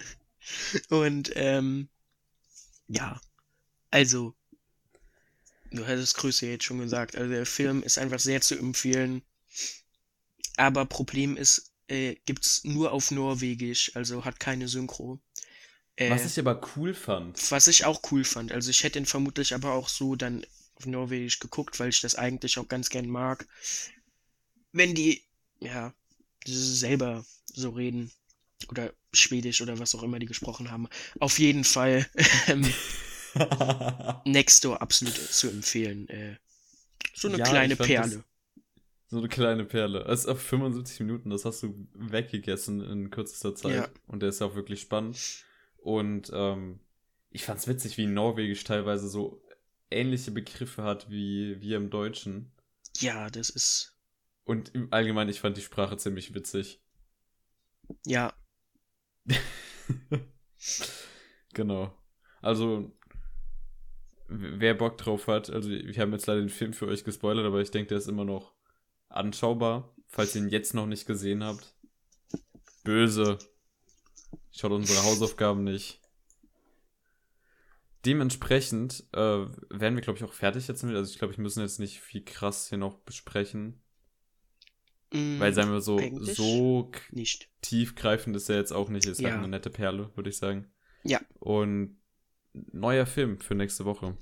Und ähm, ja, also, du hattest Grüße jetzt schon gesagt, also der Film ist einfach sehr zu empfehlen. Aber Problem ist, äh, gibt's nur auf Norwegisch, also hat keine Synchro. Äh, Was ich aber cool fand. was ich auch cool fand. Also ich hätte ihn vermutlich aber auch so dann auf Norwegisch geguckt, weil ich das eigentlich auch ganz gern mag. Wenn die, ja, selber so reden. Oder Schwedisch oder was auch immer die gesprochen haben. Auf jeden Fall ähm, Nextdoor absolut zu empfehlen. Äh, so eine Ja, kleine Perle. So eine kleine Perle. Es ist auf 75 Minuten, das hast du weggegessen in kürzester Zeit. Ja. Und der ist ja auch wirklich spannend. Und ähm, ich fand's witzig, wie Norwegisch teilweise so ähnliche Begriffe hat wie wir im Deutschen. Ja, das ist, Und im Allgemeinen, ich fand die Sprache ziemlich witzig. ja, Genau. Also, wer Bock drauf hat, also wir haben jetzt leider den Film für euch gespoilert, aber ich denke, der ist immer noch anschaubar, falls ihr ihn jetzt noch nicht gesehen habt. Böse. Schaut unsere Hausaufgaben nicht. Dementsprechend äh, werden wir, glaube ich, auch fertig jetzt mit. Also ich glaube, ich müssen jetzt nicht viel krass hier noch besprechen. mm, Weil, sagen wir so, so nicht. tiefgreifend ist er jetzt auch nicht. Ist Ja. halt eine nette Perle, würde ich sagen. Ja. Und neuer Film für nächste Woche.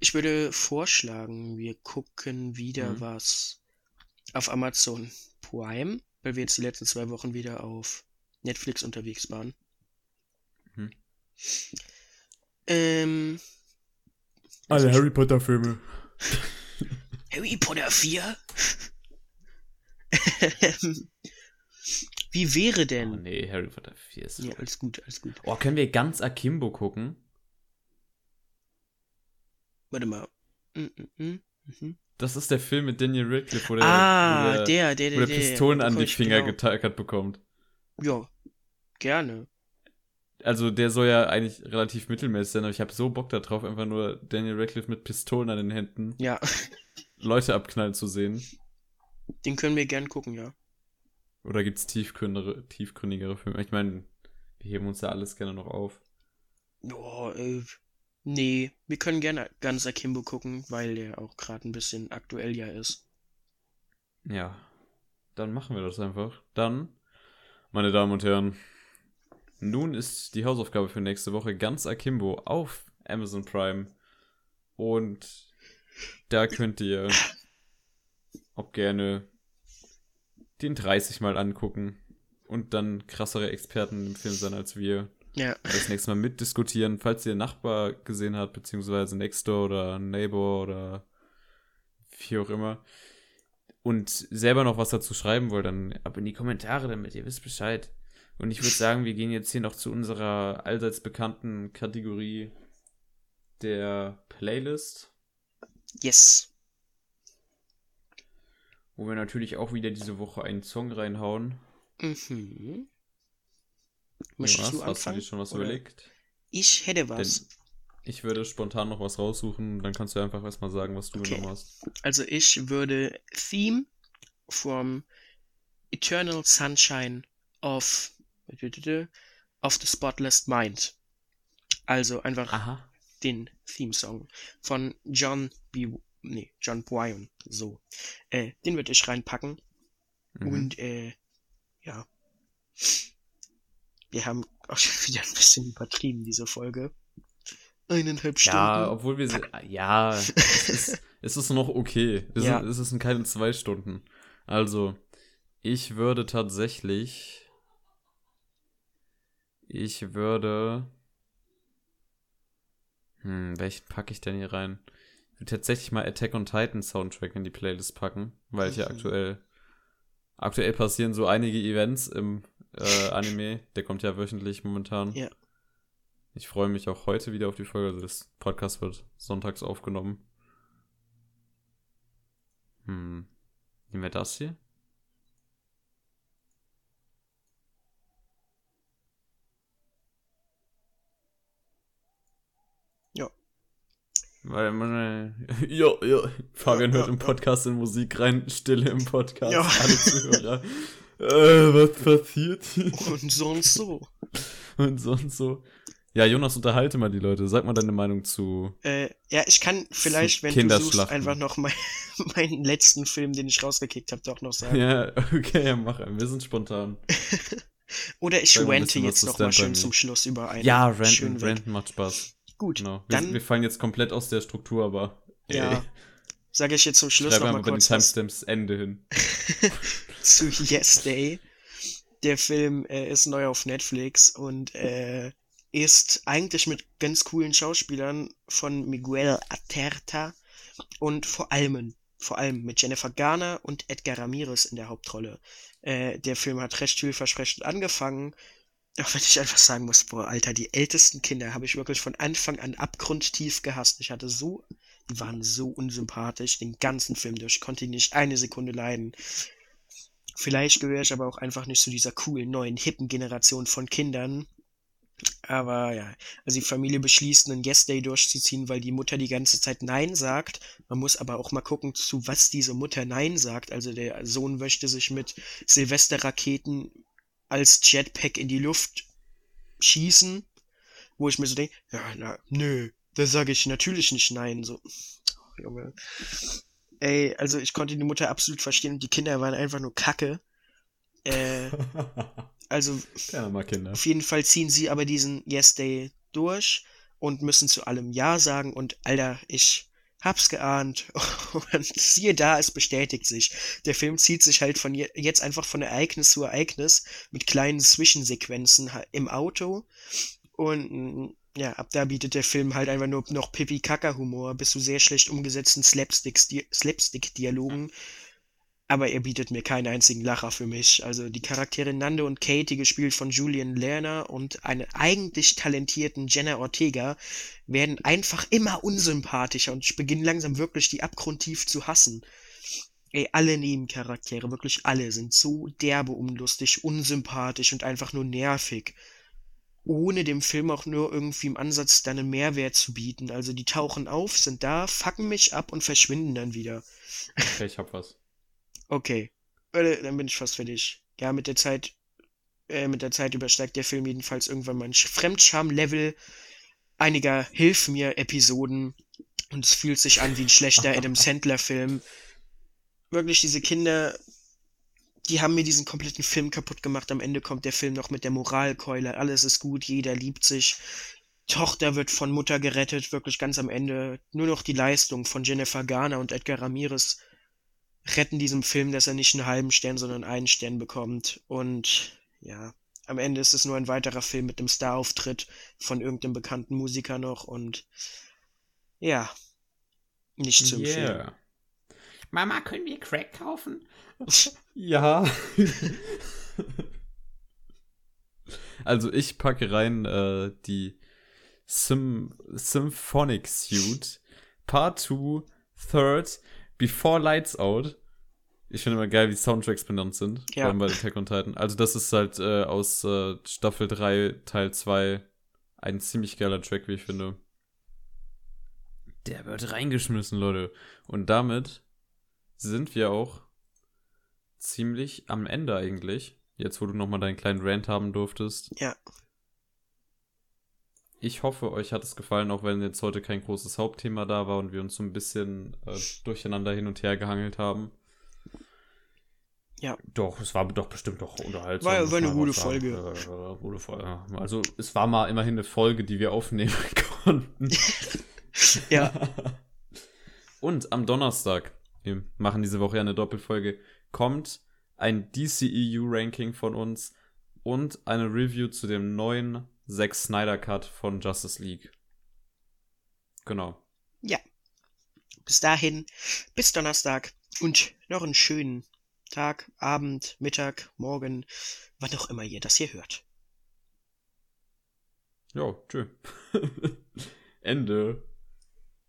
Ich würde vorschlagen, wir gucken wieder Mhm. was auf Amazon Prime, weil wir jetzt die letzten zwei Wochen wieder auf Netflix unterwegs waren. Mhm. Ähm, Alle Harry Potter Filme. Harry Potter 4? Wie wäre Oh denn? nee, Harry Potter 4 ist Ja, so. alles gut, alles gut. Oh, können wir ganz Akimbo gucken? Warte mal. Mm, mm, mm, mhm. Das ist der Film mit Daniel Radcliffe, wo der, Ah, wo der, der, der, wo der. Pistolen an die Finger genau. getackert bekommt. Ja, gerne. Also der soll ja eigentlich relativ mittelmäßig sein, aber ich habe so Bock darauf, einfach nur Daniel Radcliffe mit Pistolen an den Händen Ja, Leute abknallen zu sehen. den können wir gern gucken, ja. Oder gibt's tiefgründigere, tiefgründigere Filme? Ich meine, wir heben uns ja alles gerne noch auf. Boah, äh, nee, wir können gerne ganz Akimbo gucken, weil der auch gerade ein bisschen aktuell ja ist. Ja, dann machen wir das einfach. Dann, meine Damen und Herren, nun ist die Hausaufgabe für nächste Woche ganz Akimbo auf Amazon Prime. Und da könnt ihr auch gerne den 30 Mal angucken und dann krassere Experten im Film sein als wir. Ja, Das nächste Mal mitdiskutieren, falls ihr einen Nachbar gesehen habt, beziehungsweise Nextdoor oder Neighbor oder wie auch immer und selber noch was dazu schreiben wollt, dann ab in die Kommentare, damit ihr wisst Bescheid. Und ich würde sagen, wir gehen jetzt hier noch zu unserer allseits bekannten Kategorie der Playlist, yes. wo wir natürlich auch wieder diese Woche einen Song reinhauen. Mhm. Möchtest du hast du anfangen? dir schon was oder? überlegt? Ich hätte was. Denn Ich würde spontan noch was raussuchen, dann kannst du einfach erstmal sagen, was du Okay. genommen hast. Also ich würde Theme from Eternal Sunshine of of the Spotless Mind. Also einfach Aha. den Theme-Song von John B. Nee, John Bryan. So. Äh, den würde ich reinpacken. Mhm. Und äh, ja. Wir haben auch schon wieder ein bisschen übertrieben, diese Folge. Eineinhalb Stunden. Ja, obwohl wir sie. Ja, es ist, es ist noch okay. Es, Ja. ist, es sind keine zwei Stunden. Also, ich würde tatsächlich. Ich würde. Hm, welchen packe ich denn hier rein? Ich würde tatsächlich mal Attack on Titan Soundtrack in die Playlist packen, weil hier Mhm. aktuell. Aktuell passieren so einige Events im äh, Anime. Der kommt ja wöchentlich momentan. Ja. Ich freue mich auch heute wieder auf die Folge. Also das Podcast wird sonntags aufgenommen. Hm. Nehmen wir das hier? Ja. Weil man, ja, ja, Fabian Ja, hört ja, im. Podcast in Musik rein, Stille im Podcast, Ja. alle Zuhörer. äh, was passiert hier? Und sonst so. Und sonst so. Ja, Jonas, unterhalte mal die Leute. Sag mal deine Meinung zu. Äh, ja, ich kann vielleicht, wenn du suchst, einfach noch mein, meinen letzten Film, den ich rausgekickt habe, doch noch sagen. Ja, okay, ja, mach einen. Wir sind spontan. Oder ich rente jetzt zu noch mal Stand By schön zum Schluss über einen. Ja, schön Renten, weg. Renten macht Spaß. Gut, Genau. Wir, dann wir fallen jetzt komplett aus der Struktur, aber. Ja, ey, sage ich jetzt zum Schluss Schreib noch einmal mal bei den kurz Timestamps Ende hin. zu Yes Day. Der Film äh, ist neu auf Netflix und äh, ist eigentlich mit ganz coolen Schauspielern von Miguel Aterta und vor allem, vor allem mit Jennifer Garner und Edgar Ramirez in der Hauptrolle. Äh, der Film hat recht vielversprechend angefangen. Auch wenn ich einfach sagen muss, boah, Alter, die ältesten Kinder habe ich wirklich von Anfang an abgrundtief gehasst. Ich hatte so, die waren so unsympathisch, den ganzen Film durch, Ich konnte ihn nicht eine Sekunde leiden. Vielleicht gehöre ich aber auch einfach nicht zu dieser coolen, neuen, hippen Generation von Kindern. Aber ja, also die Familie beschließt, einen Yes Day durchzuziehen, weil die Mutter die ganze Zeit Nein sagt. Man muss aber auch mal gucken, zu was diese Mutter Nein sagt. Also der Sohn möchte sich mit Silvesterraketen als Jetpack in die Luft schießen, wo ich mir so denke, ja, na, nö, da sage ich natürlich nicht Nein. So, Junge. Ey, also ich konnte die Mutter absolut verstehen und die Kinder waren einfach nur Kacke. Äh, also Keiner mag Kinder. auf jeden Fall ziehen sie aber diesen Yes Day durch und müssen zu allem Ja sagen und Alter, ich hab's geahnt und siehe da, es bestätigt sich. Der Film zieht sich halt von je jetzt einfach von Ereignis zu Ereignis mit kleinen Zwischensequenzen im Auto und ja, ab da bietet der Film halt einfach nur noch Pipi-Kaka-Humor bis zu sehr schlecht umgesetzten Slapstick-Di- Slapstick-Dialogen. Aber er bietet mir keinen einzigen Lacher für mich. Also die Charaktere Nando und Katie, gespielt von Julian Lerner und einen eigentlich talentierten Jenna Ortega, werden einfach immer unsympathischer und ich beginne langsam wirklich die abgrundtief zu hassen. Ey, alle Nebencharaktere, wirklich alle, sind so derbe unlustig, unsympathisch und einfach nur nervig. Ohne dem Film auch nur irgendwie im Ansatz dann einen Mehrwert zu bieten. Also die tauchen auf, sind da, fucken mich ab und verschwinden dann wieder. Okay, ich hab was. Okay, dann bin ich fast fertig. Ja, mit der Zeit, äh, mit der Zeit übersteigt der Film jedenfalls irgendwann mein Sch- Fremdscham-Level einiger Hilf mir Episoden und es fühlt sich an wie ein schlechter Adam Sandler-Film. Wirklich, diese Kinder, die haben mir diesen kompletten Film kaputt gemacht. Am Ende kommt der Film noch mit der Moralkeule. Alles ist gut, jeder liebt sich. Tochter wird von Mutter gerettet, wirklich ganz am Ende. Nur noch die Leistung von Jennifer Garner und Edgar Ramirez retten diesem Film, dass er nicht einen halben Stern, sondern einen Stern bekommt. Und ja, am Ende ist es nur ein weiterer Film mit einem Starauftritt von irgendeinem bekannten Musiker noch und ja, nicht zu empfehlen. Mama, können wir Crack kaufen? ja. also ich packe rein äh, die Sym Symphonic Suite Part 2 Third Before Lights Out. Ich finde immer geil, wie Soundtracks benannt sind. Ja. Vor allem bei Attack on Titan. Also das ist halt äh, aus äh, Staffel 3 Teil 2 ein ziemlich geiler Track, wie ich finde. Der wird reingeschmissen, Leute. Und damit sind wir auch ziemlich am Ende eigentlich. Jetzt, wo du nochmal deinen kleinen Rant haben durftest. Ja. Ich hoffe, euch hat es gefallen, auch wenn jetzt heute kein großes Hauptthema da war und wir uns so ein bisschen äh, durcheinander hin und her gehangelt haben. Ja. Doch, es war doch bestimmt doch unterhaltsam. War- war eine gute. Folge. Äh, äh, gute Folge. Also, es war mal immerhin eine Folge, die wir aufnehmen konnten. Ja. Und am Donnerstag, wir machen diese Woche ja eine Doppelfolge, kommt ein DCEU-Ranking von uns und eine Review zu dem neuen Zack Snyder Cut von Justice League. Genau. Bis dahin, bis Donnerstag und noch einen schönen Tag, Abend, Mittag, Morgen, wann auch immer ihr das hier hört. Ja, tschö. Ende.